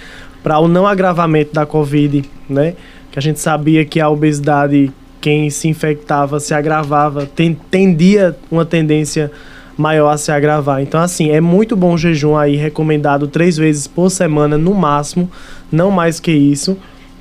S4: para o não agravamento da Covid, né? Que a gente sabia que a obesidade, quem se infectava, se agravava, tem, tendia uma tendência maior a se agravar. Então, assim, é muito bom o jejum aí, recomendado três vezes por semana, no máximo, não mais que isso,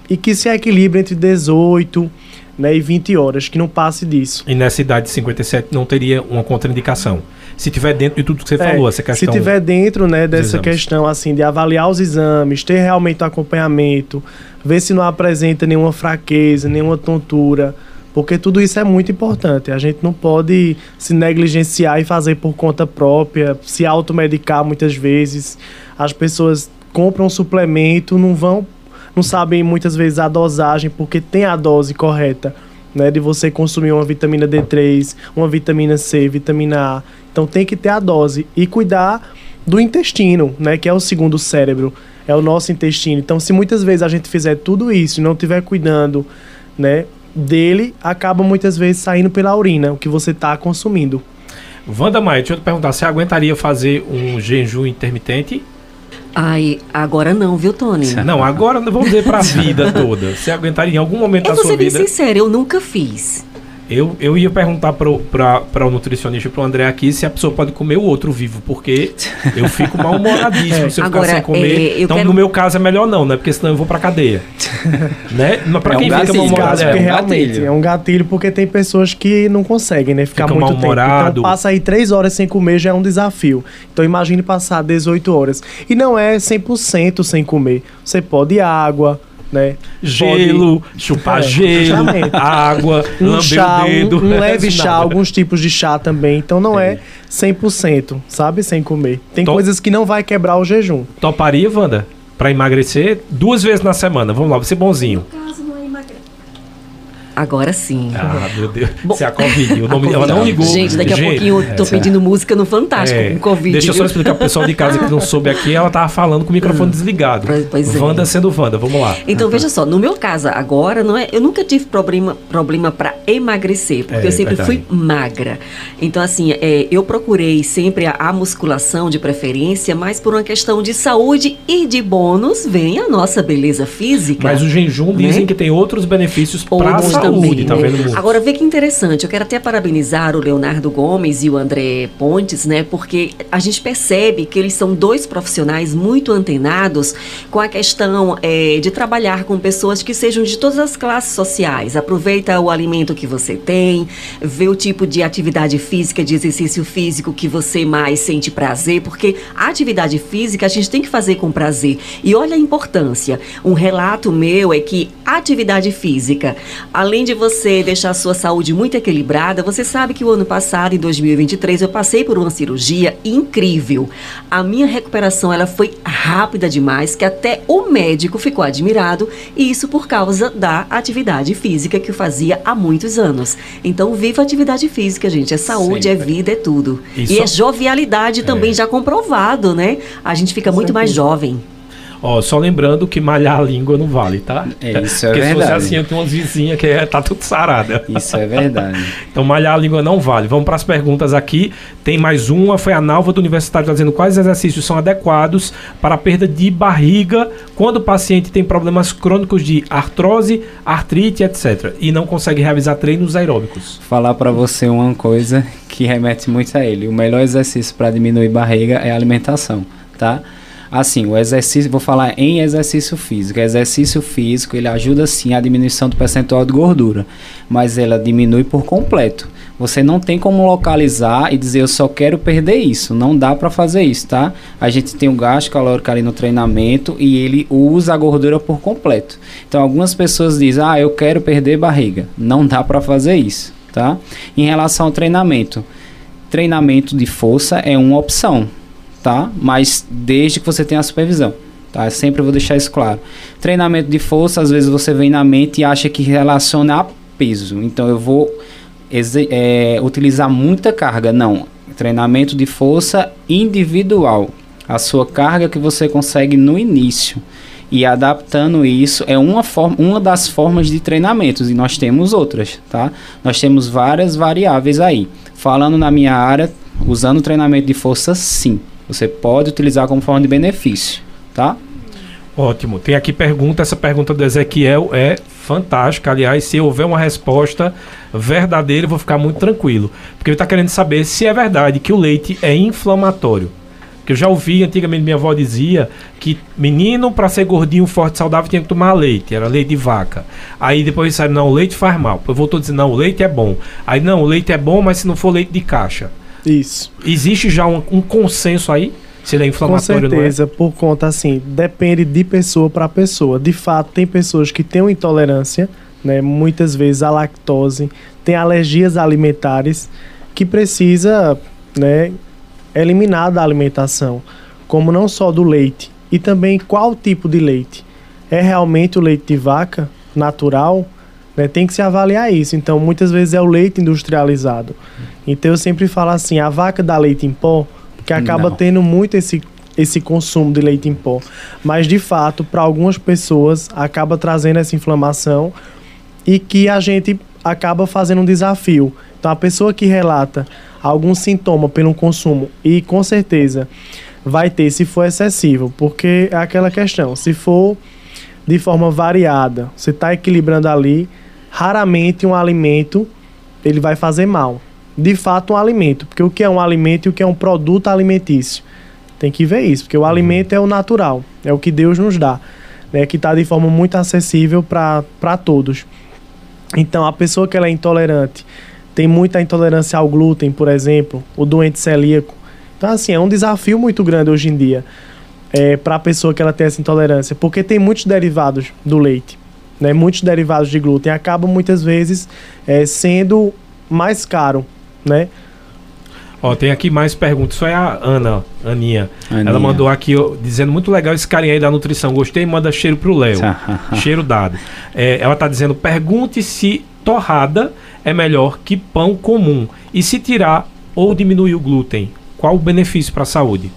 S4: e que se equilibre entre 18 né, e 20 horas, que não passe disso.
S2: E nessa idade de 57 não teria uma contraindicação? Se tiver dentro de tudo que você é, falou, essa questão.
S4: Se tiver dentro, né, dessa questão assim de avaliar os exames, ter realmente o acompanhamento, ver se não apresenta nenhuma fraqueza, nenhuma tontura, porque tudo isso é muito importante. A gente não pode se negligenciar e fazer por conta própria, se automedicar muitas vezes. As pessoas compram um suplemento, não vão, não sabem muitas vezes a dosagem, porque tem a dose correta. Né, de você consumir uma vitamina D3, uma vitamina C, vitamina A. Então tem que ter a dose e cuidar do intestino, né, que é o segundo cérebro, é o nosso intestino. Então, se muitas vezes a gente fizer tudo isso e não estiver cuidando, né, dele, acaba muitas vezes saindo pela urina, o que você está consumindo.
S2: Wanda Maia, deixa eu te perguntar, você aguentaria fazer um jejum intermitente?
S6: Ai, agora não, viu, Tony?
S2: Não, agora vamos dizer pra vida toda. Você aguentaria em algum momento
S6: eu
S2: da sua vida?
S6: Eu vou ser bem sincero, eu nunca fiz.
S2: Eu, eu ia perguntar para o nutricionista e para o André aqui se a pessoa pode comer o outro vivo, porque eu fico mal-humoradíssimo é. se eu Agora, ficar sem comer. É, então, quero... no meu caso, é melhor não, né? Porque senão eu vou para cadeia. né? Mas para é quem um fica mal-humorado,
S4: é, um realmente é um gatilho, porque tem pessoas que não conseguem, né? Ficar fica muito tempo. Então, passa aí três horas sem comer já é um desafio. Então, imagine passar 18 horas. E não é 100% sem comer. Você pode ir água, né?
S2: Gelo, Pode... chupar é, gelo, água,
S4: um chá, o dedo. Um, um leve chá, alguns tipos de chá também. Então não é, é 100%, sabe? Sem comer. Tem Top... coisas que não vai quebrar o jejum.
S2: Toparia, Wanda? Para emagrecer duas vezes na semana. Vamos lá, você bonzinho.
S6: Agora sim.
S2: Ah, meu Deus. Bom, Isso é a Covid. O nome dela não ligou.
S6: Gente, daqui a gente, pouquinho eu tô pedindo música no Fantástico é, com Covid.
S2: Deixa eu só explicar pro pessoal de casa que não soube aqui. Ela tava falando com o microfone hum, desligado. Pois é. Wanda sendo Wanda. Vamos lá.
S6: Então, veja só. No meu caso, agora, não é, eu nunca tive problema, problema para emagrecer, porque é, eu sempre verdade. fui magra. Então, assim, é, eu procurei sempre a, a, musculação de preferência, mas por uma questão de saúde e de bônus, vem a nossa beleza física.
S2: Mas o jejum né? dizem que tem outros benefícios para a saúde, tá vendo?
S6: Muito. Agora, vê que interessante, eu quero até parabenizar o Leonardo Gomes e o André Pontes, né? Porque a gente percebe que eles são dois profissionais muito antenados com a questão é, de trabalhar com pessoas que sejam de todas as classes sociais. Aproveita o alimento que você tem, vê o tipo de atividade física, de exercício físico que você mais sente prazer, porque a atividade física a gente tem que fazer com prazer. E olha a importância. Um relato meu é que a atividade física, além de você deixar a sua saúde muito equilibrada, você sabe que o ano passado, em 2023, eu passei por uma cirurgia incrível. A minha recuperação ela foi rápida demais, que até o médico ficou admirado, e isso por causa da atividade física que eu fazia há muitos anos. Então, viva a atividade física, gente. É saúde, Sempre. é vida, é tudo. E, e é jovialidade também é. já comprovado, né? A gente fica muito mais jovem.
S2: Ó, só lembrando que malhar a língua não vale, tá?
S3: É, isso é
S2: Porque se
S3: verdade.
S2: fosse assim, eu tenho umas vizinhas que é, tá tudo sarada.
S3: Isso é verdade.
S2: Então, malhar a língua não vale. Vamos para as perguntas aqui. Tem mais uma. Foi a Nalva do Universitário tá dizendo quais exercícios são adequados para a perda de barriga quando o paciente tem problemas crônicos de artrose, artrite, etc. E não consegue realizar treinos aeróbicos.
S3: Falar pra você uma coisa que remete muito a ele. O melhor exercício para diminuir barriga é a alimentação, tá? Assim, o exercício, vou falar em exercício físico. Exercício físico, ele ajuda sim a diminuição do percentual de gordura, mas ela diminui por completo. Você não tem como localizar e dizer eu só quero perder isso. Não dá para fazer isso, tá? A gente tem o gasto calórico ali no treinamento e ele usa a gordura por completo. Então algumas pessoas dizem: "Ah, eu quero perder barriga". Não dá para fazer isso, tá? Em relação ao treinamento, treinamento de força é uma opção, tá? Mas desde que você tenha a supervisão, tá? Eu sempre vou deixar isso claro. Treinamento de força, às vezes você vem na mente e acha que relaciona a peso. Então eu vou é, utilizar muita carga. Não. Treinamento de força individual. A sua carga que você consegue no início. E adaptando isso é uma, forma, uma das formas de treinamentos. E nós temos outras, tá? Nós temos várias variáveis aí. Falando na minha área, usando treinamento de força, sim. Você pode utilizar como forma de benefício, tá?
S2: Ótimo. Tem aqui pergunta. Essa pergunta do Ezequiel é fantástica. Aliás, se houver uma resposta verdadeira, eu vou ficar muito tranquilo. Porque ele está querendo saber se é verdade que o leite é inflamatório. Que eu já ouvi, antigamente minha avó dizia que menino, para ser gordinho, forte, saudável, tinha que tomar leite. Era leite de vaca. Aí depois disseram, não, o leite faz mal. Depois voltou dizendo, não, o leite é bom. Aí, não, o leite é bom, mas se não for leite de caixa.
S4: Isso.
S2: Existe já um, um consenso aí? Se ele é
S4: Com
S2: inflamatório ou não é?
S4: certeza, por conta assim, depende de pessoa para pessoa. De fato, tem pessoas que têm uma intolerância, né, muitas vezes à lactose, tem alergias alimentares que precisa, né, eliminar da alimentação, como não só do leite, e também qual tipo de leite. É realmente o leite de vaca natural? Né, tem que se avaliar isso. Então, muitas vezes é o leite industrializado. Então, eu sempre falo assim: a vaca dá leite em pó, que acaba
S3: Não.
S4: tendo muito esse, esse consumo de leite em pó. Mas, de fato, para algumas pessoas, acaba trazendo essa inflamação e que a gente acaba fazendo um desafio. Então, a pessoa que relata algum sintoma pelo consumo, e com certeza vai ter se for excessivo, porque é aquela questão: se for de forma variada, você está equilibrando ali, raramente um alimento ele vai fazer mal. De fato, um alimento, porque o que é um alimento e o que é um produto alimentício. Tem que ver isso, porque o alimento é o natural, é o que Deus nos dá, né, que está de forma muito acessível para todos. Então, a pessoa que ela é intolerante, tem muita intolerância ao glúten, por exemplo, o doente celíaco. Então, assim, é um desafio muito grande hoje em dia é, para a pessoa que ela tem essa intolerância, porque tem muitos derivados do leite, né? Muitos derivados de glúten acabam muitas vezes é, sendo mais caro, né?
S2: Ó, tem aqui mais perguntas. Foi a Ana, Aninha.
S3: Aninha.
S2: Ela mandou aqui ó, dizendo muito legal esse carinha aí da nutrição. Gostei, manda cheiro pro Léo. cheiro dado. É, ela tá dizendo: pergunte se torrada é melhor que pão comum. E se tirar ou diminuir o glúten, qual o benefício para a saúde?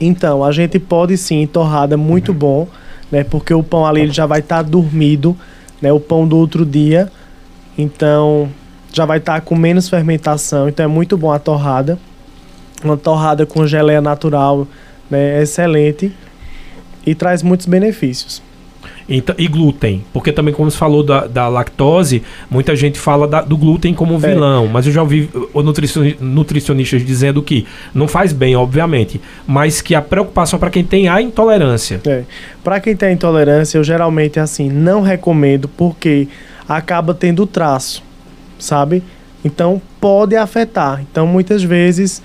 S4: Então, a gente pode sim, torrada muito bom, né? Porque o pão ali ele já vai estar dormido, né? O pão do outro dia. Então, já vai estar com menos fermentação, então é muito bom a torrada. Uma torrada com geleia natural, né? É excelente e traz muitos benefícios.
S2: Então, e glúten? Porque também, como você falou da, da lactose, muita gente fala da- do glúten como um
S4: É.
S2: vilão. Mas eu já ouvi uh, nutricioni- nutricionistas dizendo que não faz bem, obviamente, mas que a preocupação para quem tem a intolerância.
S4: É. Para quem tem intolerância, eu geralmente assim não recomendo porque acaba tendo traço, sabe? Então pode afetar. Então muitas vezes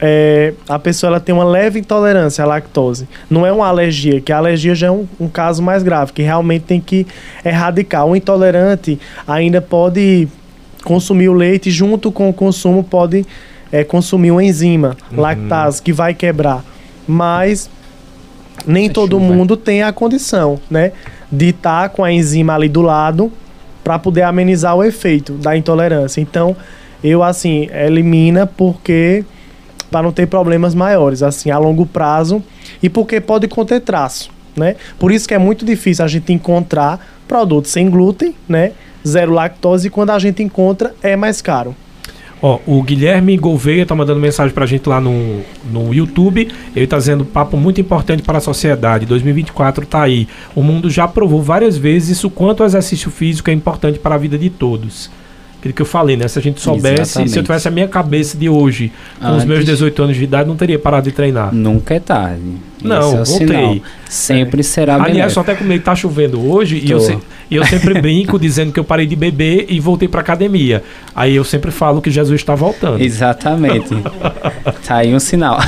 S4: é, a pessoa ela tem uma leve intolerância à lactose. Não é uma alergia, que a alergia já é um, um caso mais grave, que realmente tem que erradicar. O intolerante ainda pode consumir o leite junto com o consumo pode é, consumir uma enzima, lactase, que vai quebrar. Mas nem todo
S3: chuva.
S4: mundo tem a condição, né, de estar com a enzima ali do lado para poder amenizar o efeito da intolerância. Então, eu assim, elimina porque para não ter problemas maiores, assim, a longo prazo e porque pode conter traço, né? Por isso que é muito difícil a gente encontrar produtos sem glúten, né? Zero lactose e quando a gente encontra é mais caro.
S2: Ó, o Guilherme Gouveia tá mandando mensagem pra gente lá no, no YouTube. Ele tá dizendo papo muito importante para a sociedade. 2024 tá aí. O mundo já provou várias vezes o quanto o exercício físico é importante para a vida de todos. Aquilo que eu falei, né? Se a gente soubesse,
S3: Exatamente.
S2: se eu tivesse a minha cabeça de hoje, com os
S3: Antes.
S2: meus 18 anos de idade, não teria parado de treinar.
S3: Nunca é tarde.
S2: Não,
S3: Esse é
S2: voltei.
S3: sinal. Sempre será
S2: Aliás,
S3: benéfico.
S2: só até comigo tá chovendo hoje e eu,
S3: Tô.
S2: se- eu sempre brinco dizendo que eu parei de beber e voltei pra academia. Aí eu sempre falo que Jesus está voltando.
S3: Exatamente. tá aí um sinal.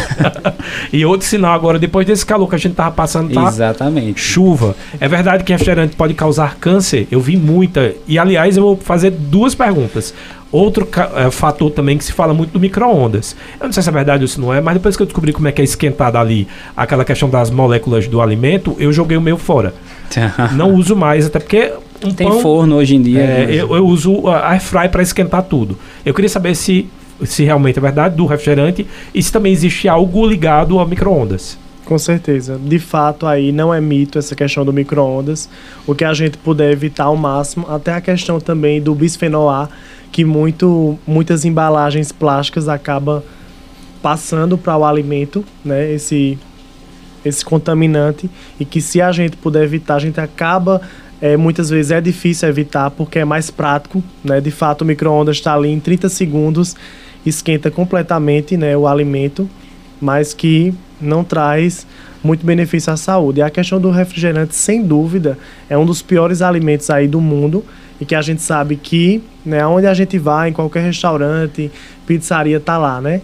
S2: e outro sinal agora, depois desse calor que a gente tava passando, tá
S3: Exatamente.
S2: chuva. É verdade que refrigerante pode causar câncer? Eu vi muita. E aliás, eu vou fazer duas perguntas. Outro eh, fator também que se fala muito do micro-ondas. Eu não sei se é verdade ou se não é, mas depois que eu descobri como é que é esquentada ali aquela questão das moléculas do alimento, eu joguei o meu fora. Não uso mais, até porque um
S3: Tem
S2: pão,
S3: forno hoje em dia.
S2: é,
S3: né?
S2: eu, eu uso a air fry para esquentar tudo. Eu queria saber se, se realmente é verdade do refrigerante e se também existe algo ligado a micro-ondas.
S4: Com certeza. De fato, aí não é mito essa questão do micro-ondas. O que a gente puder evitar ao máximo, até a questão também do bisfenol A, que muito, muitas embalagens plásticas acabam passando para o alimento, né? Esse, esse contaminante. E que se a gente puder evitar, a gente acaba. é, muitas vezes é difícil evitar porque é mais prático, né? De fato, o micro-ondas está ali em 30 segundos, esquenta completamente né, o alimento mas que não traz muito benefício à saúde. E a questão do refrigerante, sem dúvida, é um dos piores alimentos aí do mundo e que a gente sabe que, né, onde a gente vai, em qualquer restaurante, pizzaria, tá lá, né?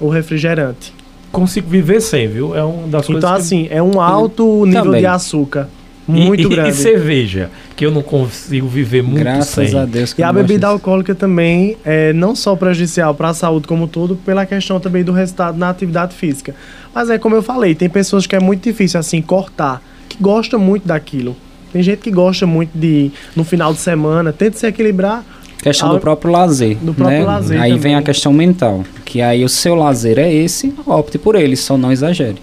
S4: O refrigerante.
S2: Consigo viver sem, viu? É uma das coisas
S4: Então,
S2: que-
S4: assim, é um alto nível
S3: Também.
S4: de açúcar. Muito
S2: e,
S4: grande.
S2: E cerveja, que eu não consigo viver muito
S3: Graças
S2: sem.
S3: a Deus. que
S4: E a bebida
S3: disso.
S4: alcoólica também é não só prejudicial para a saúde como um todo, pela questão também do resultado na atividade física. Mas é como eu falei, tem pessoas que é muito difícil assim cortar, que gosta muito daquilo. Tem gente que gosta muito de no final de semana, tenta se equilibrar.
S3: Questão
S4: Ao-
S3: do próprio lazer.
S4: Do próprio
S3: né?
S4: lazer
S3: Aí vem
S4: também.
S3: a questão mental. Que aí o seu lazer é esse, opte por ele, só não exagere.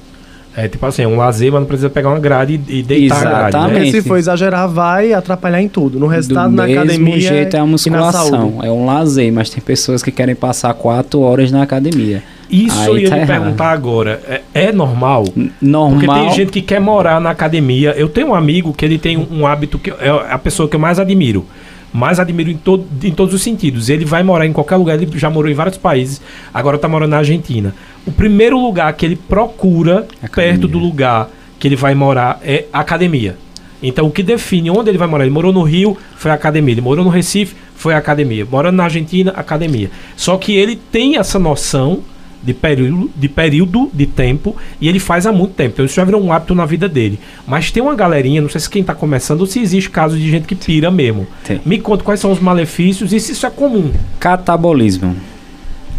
S2: É tipo assim, é um lazer, mas não precisa pegar uma grade e, e deitar a grade. Né?
S3: Exatamente.
S4: Porque se for exagerar, vai atrapalhar em tudo. No resultado,
S3: do
S4: na
S3: mesmo
S4: academia
S3: jeito é a
S4: e na
S3: musculação,
S4: saúde.
S3: é um lazer, mas tem pessoas que querem passar quatro horas na academia.
S2: Isso
S3: Aí
S2: eu ia
S3: tá
S2: lhe
S3: errado.
S2: perguntar agora. É, é normal? Porque
S3: Normal.
S2: tem gente que quer morar na academia. Eu tenho um amigo que ele tem um, um hábito que é a pessoa que eu mais admiro. Mais admiro em, todo, em todos os sentidos. Ele vai morar em qualquer lugar, ele já morou em vários países, agora está morando na Argentina. O primeiro lugar que ele procura
S3: Academia.
S2: perto do lugar que ele vai morar é a academia. Então o que define onde ele vai morar? Ele morou no Rio, foi a academia. Ele morou no Recife, foi a academia. Morando na Argentina, academia. Só que ele tem essa noção de período, de período de tempo e ele faz há muito tempo. Então isso já virou um hábito na vida dele. Mas tem uma galerinha, não sei se quem está começando ou se existe casos de gente que pira mesmo.
S3: Tem.
S2: Me conta quais são os malefícios e se isso é comum.
S3: Catabolismo.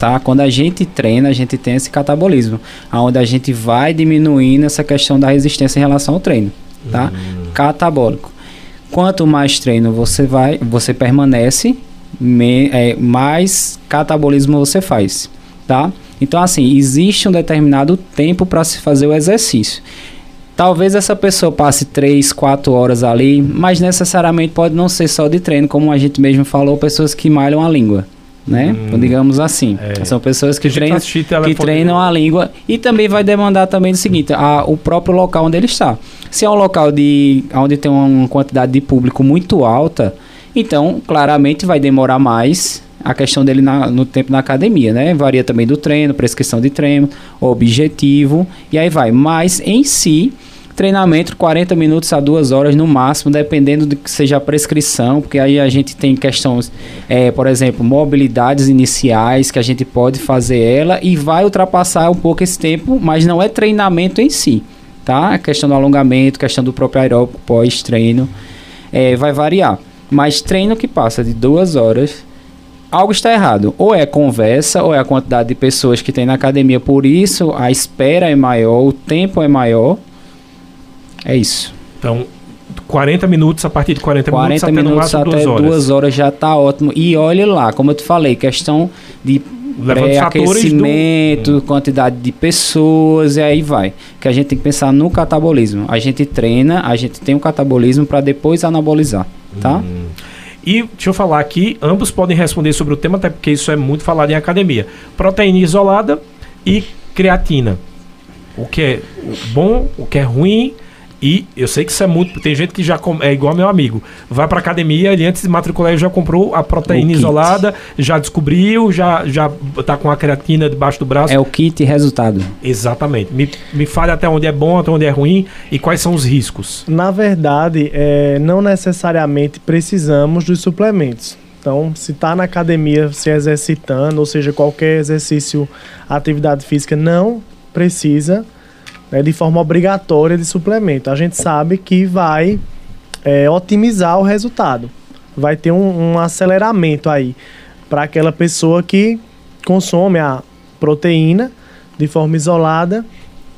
S3: Tá? Quando a gente treina, a gente tem esse catabolismo, onde a gente vai diminuindo essa questão da resistência em relação ao treino, tá? Catabólico. Quanto mais treino você vai, você permanece, me- é, mais catabolismo você faz, tá? Então assim, existe um determinado tempo para se fazer o exercício. Talvez essa pessoa passe 3, 4 horas ali, mas necessariamente pode não ser só de treino, como a gente mesmo falou, pessoas que malham a língua, né?
S2: Hum.
S3: Digamos assim.
S2: É.
S3: São pessoas que treinam, que treinam a língua e também vai demandar também o seguinte, a, o próprio local onde ele está. Se é um local de onde tem uma quantidade de público muito alta, então claramente vai demorar mais a questão dele na- no tempo na academia, né? Varia também do treino, prescrição de treino, objetivo e aí vai. Mas em si Treinamento 40 minutos a 2 horas no máximo, dependendo do que seja a prescrição, porque aí a gente tem questões, é, por exemplo, mobilidades iniciais que a gente pode fazer ela e vai ultrapassar um pouco esse tempo, mas não é treinamento em si, tá? A questão do alongamento, questão do próprio aeróbico pós-treino, é, vai variar. Mas treino que passa de duas horas, algo está errado. Ou é conversa, ou é a quantidade de pessoas que tem na academia, por isso a espera é maior, o tempo é maior. É isso.
S2: Então, 40 minutos, a partir de 40,
S3: 40
S2: minutos, até
S3: minutos até
S2: 2 horas.
S3: duas horas já tá ótimo. E olhe lá, como eu te falei, questão de
S2: fatores do...
S3: aquecimento, quantidade de pessoas e aí vai. Que a gente tem que pensar no catabolismo. A gente treina, a gente tem um catabolismo para depois anabolizar, tá?
S2: Hum. E deixa eu falar aqui, ambos podem responder sobre o tema, até porque isso é muito falado em academia. Proteína isolada e creatina. O que é bom, o que é ruim. E eu sei que isso é muito. Tem gente que já com- é igual meu amigo. Vai pra academia, ele antes de matricular já comprou a proteína
S3: O kit.
S2: isolada, já descobriu, já, já tá com a creatina debaixo do braço.
S3: É o kit resultado.
S2: Exatamente. Me, me fale até onde é bom, até onde é ruim e quais são os riscos.
S4: Na verdade, é, não necessariamente precisamos dos suplementos. Então, se está na academia se exercitando, ou seja, qualquer exercício, atividade física, não precisa né, de forma obrigatória de suplemento. A gente sabe que vai é, otimizar o resultado. Vai ter um, um aceleramento aí para aquela pessoa que consome a proteína de forma isolada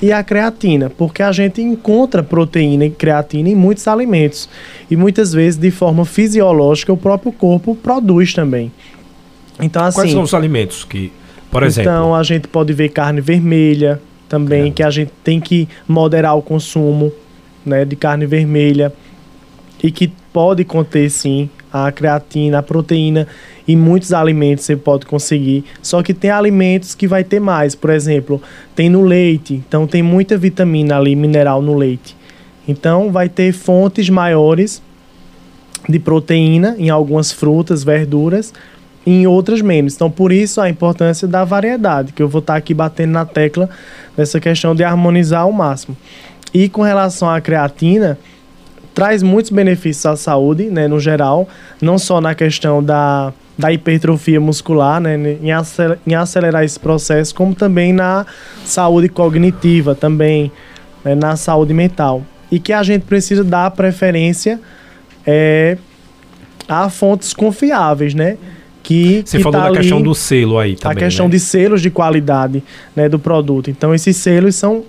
S4: e a creatina, porque a gente encontra proteína e creatina em muitos alimentos e muitas vezes de forma fisiológica o próprio corpo produz também. Então assim,
S2: Quais são os alimentos que, por exemplo,
S4: então a gente pode ver carne vermelha também,
S2: É.
S4: que a gente tem que moderar o consumo né, de carne vermelha e que pode conter sim a creatina, a proteína em muitos alimentos você pode conseguir. Só que tem alimentos que vai ter mais, por exemplo, tem no leite, então tem muita vitamina ali, mineral no leite. Então vai ter fontes maiores de proteína em algumas frutas, verduras, e em outras menos. Então, por isso a importância da variedade, que eu vou estar aqui batendo na tecla nessa questão de harmonizar ao máximo. E com relação à creatina, traz muitos benefícios à saúde, né, no geral, não só na questão da, da hipertrofia muscular, né, em, acel- em acelerar esse processo, como também na saúde cognitiva, também né, na saúde mental. E que a gente precisa dar preferência é, a fontes confiáveis, né? Que,
S2: você
S4: que
S2: falou
S4: tá
S2: da
S4: ali-
S2: questão do selo aí também.
S4: a questão
S2: né?
S4: de selos de qualidade né, do produto. Então, esses selos são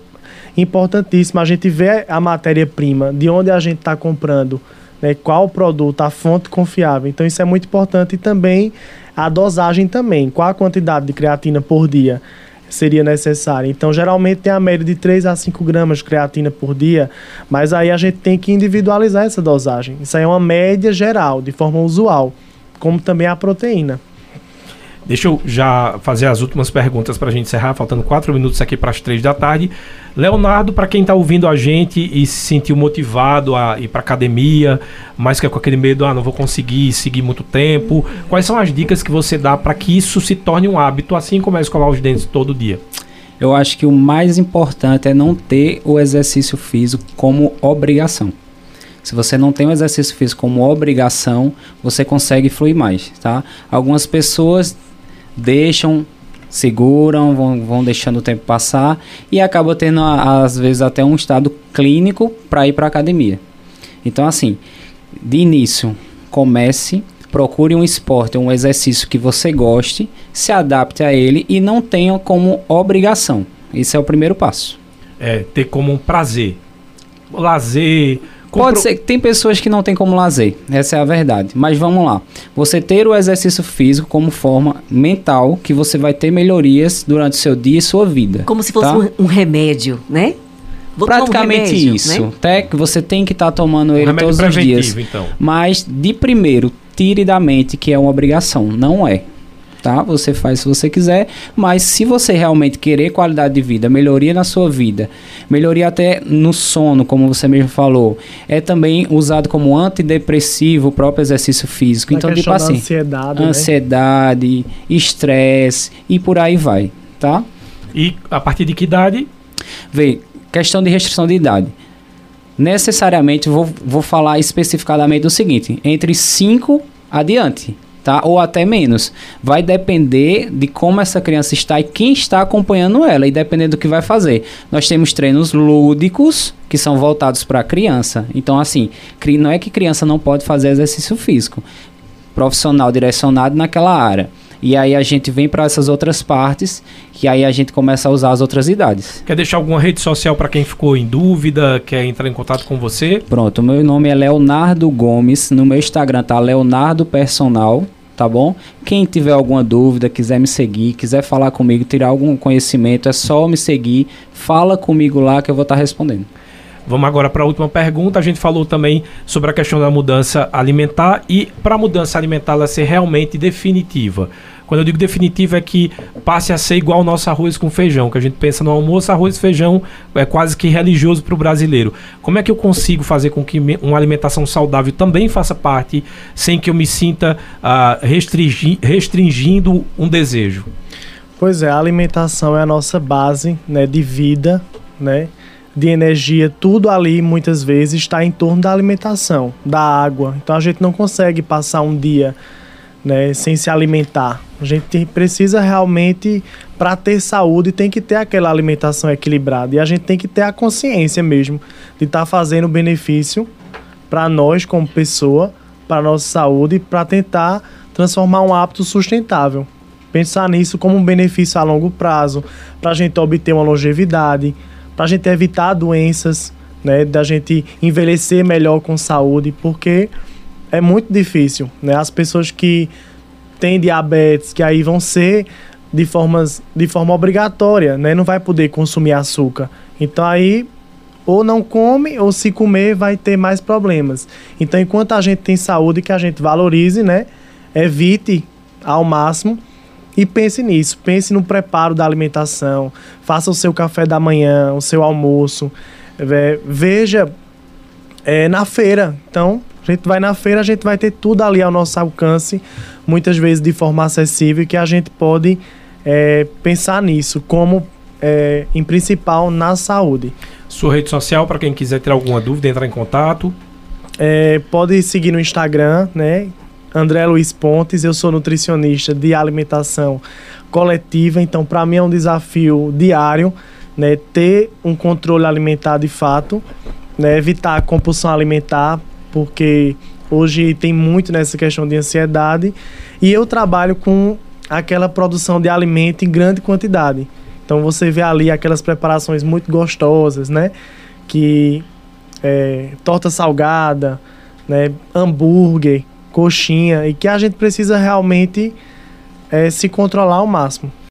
S4: importantíssimos. A gente vê a matéria-prima, de onde a gente está comprando, né, qual o produto, a fonte confiável. Então, isso é muito importante. E também a dosagem também. Qual a quantidade de creatina por dia seria necessária. Então, geralmente tem a média de 3 a 5 gramas de creatina por dia, mas aí a gente tem que individualizar essa dosagem. Isso aí é uma média geral, de forma usual, como também a proteína.
S2: Deixa eu já fazer as últimas perguntas para a gente encerrar, faltando quatro minutos aqui para as três da tarde. Leonardo, para quem está ouvindo a gente e se sentiu motivado a ir para academia, mas que é com aquele medo, ah, não vou conseguir seguir muito tempo, quais são as dicas que você dá para que isso se torne um hábito, assim como é escovar os dentes todo dia?
S3: Eu acho que o mais importante é não ter o exercício físico como obrigação. Se você não tem o exercício físico como obrigação, você consegue fluir mais, tá? Algumas pessoas deixam, seguram, vão, vão deixando o tempo passar e acaba tendo às vezes até um estado clínico para ir para academia. Então assim, de início, comece, procure um esporte, um exercício que você goste, se adapte a ele e não tenha como obrigação. Esse é o primeiro passo.
S2: É, ter como um prazer. Lazer. Compro-
S3: Pode ser que tem pessoas que não tem como lazer, essa é a verdade. Mas vamos lá. Você ter o exercício físico como forma mental que você vai ter melhorias durante o seu dia e sua vida.
S6: Como se fosse
S3: tá?
S6: um, um remédio, né? Vou tomar um
S3: Praticamente
S6: remédio,
S3: isso.
S6: né?
S3: Até que você tem que estar tomando ele
S2: remédio
S3: todos os dias.
S2: então.
S3: Mas de primeiro, tire da mente que é uma obrigação. Não é. Tá? Você faz se você quiser, mas se você realmente querer qualidade de vida, melhoria na sua vida, melhoria até no sono, como você mesmo falou, é também usado como antidepressivo o próprio exercício físico.
S4: Na
S3: então, tipo assim,
S4: ansiedade, né?
S3: ansiedade, estresse e por aí vai, tá?
S2: E a partir de que idade?
S3: Vê, questão de restrição de idade. Necessariamente, vou, vou falar especificadamente do seguinte: entre 5 adiante, tá? Ou até menos. Vai depender de como essa criança está e quem está acompanhando ela, e dependendo do que vai fazer. Nós temos treinos lúdicos que são voltados para a criança. Então, assim, não é que criança não pode fazer exercício físico. Profissional direcionado naquela área. E aí a gente vem para essas outras partes, que aí a gente começa a usar as outras idades.
S2: Quer deixar alguma rede social para quem ficou em dúvida, quer entrar em contato com você?
S3: Pronto, o meu nome é Leonardo Gomes. No meu Instagram tá Leonardo Personal, tá bom? Quem tiver alguma dúvida, quiser me seguir, quiser falar comigo, tirar algum conhecimento, é só me seguir, fala comigo lá que eu vou estar tá respondendo.
S2: Vamos agora para a última pergunta. A gente falou também sobre a questão da mudança alimentar e para a mudança alimentar ela ser realmente definitiva. Quando eu digo definitiva é que passe a ser igual ao nosso arroz com feijão, que a gente pensa no almoço, arroz e feijão é quase que religioso para o brasileiro. Como é que eu consigo fazer com que uma alimentação saudável também faça parte, sem que eu me sinta uh, restringi restringindo um desejo?
S4: Pois é, a alimentação é a nossa base né, de vida, né? de energia, tudo ali muitas vezes está em torno da alimentação, da água. Então a gente não consegue passar um dia né, sem se alimentar. A gente precisa realmente, para ter saúde, tem que ter aquela alimentação equilibrada. E a gente tem que ter a consciência mesmo de estar tá fazendo benefício para nós como pessoa, para nossa saúde, para tentar transformar um hábito sustentável. Pensar nisso como um benefício a longo prazo, para a gente obter uma longevidade, para a gente evitar doenças, né, da gente envelhecer melhor com saúde, porque é muito difícil, né? As pessoas que têm diabetes, que aí vão ser de, formas, de forma obrigatória, né? Não vai poder consumir açúcar. Então aí ou não come ou se comer vai ter mais problemas. Então enquanto a gente tem saúde que a gente valorize, né? Evite ao máximo e pense nisso, pense no preparo da alimentação, faça o seu café da manhã, o seu almoço, veja é, na feira. Então, a gente vai na feira, a gente vai ter tudo ali ao nosso alcance, muitas vezes de forma acessível, que a gente pode é, pensar nisso como é, em principal na saúde.
S2: Sua rede social, para quem quiser ter alguma dúvida, entrar em contato.
S4: É, pode seguir no Instagram, né? André Luiz Pontes, eu sou nutricionista de alimentação coletiva, então para mim é um desafio diário, né, ter um controle alimentar de fato, né, evitar a compulsão alimentar, porque hoje tem muito nessa questão de ansiedade, e eu trabalho com aquela produção de alimento em grande quantidade. Então você vê ali aquelas preparações muito gostosas, né, que é, torta salgada, né, hambúrguer, coxinha e que a gente precisa realmente é, se controlar ao máximo.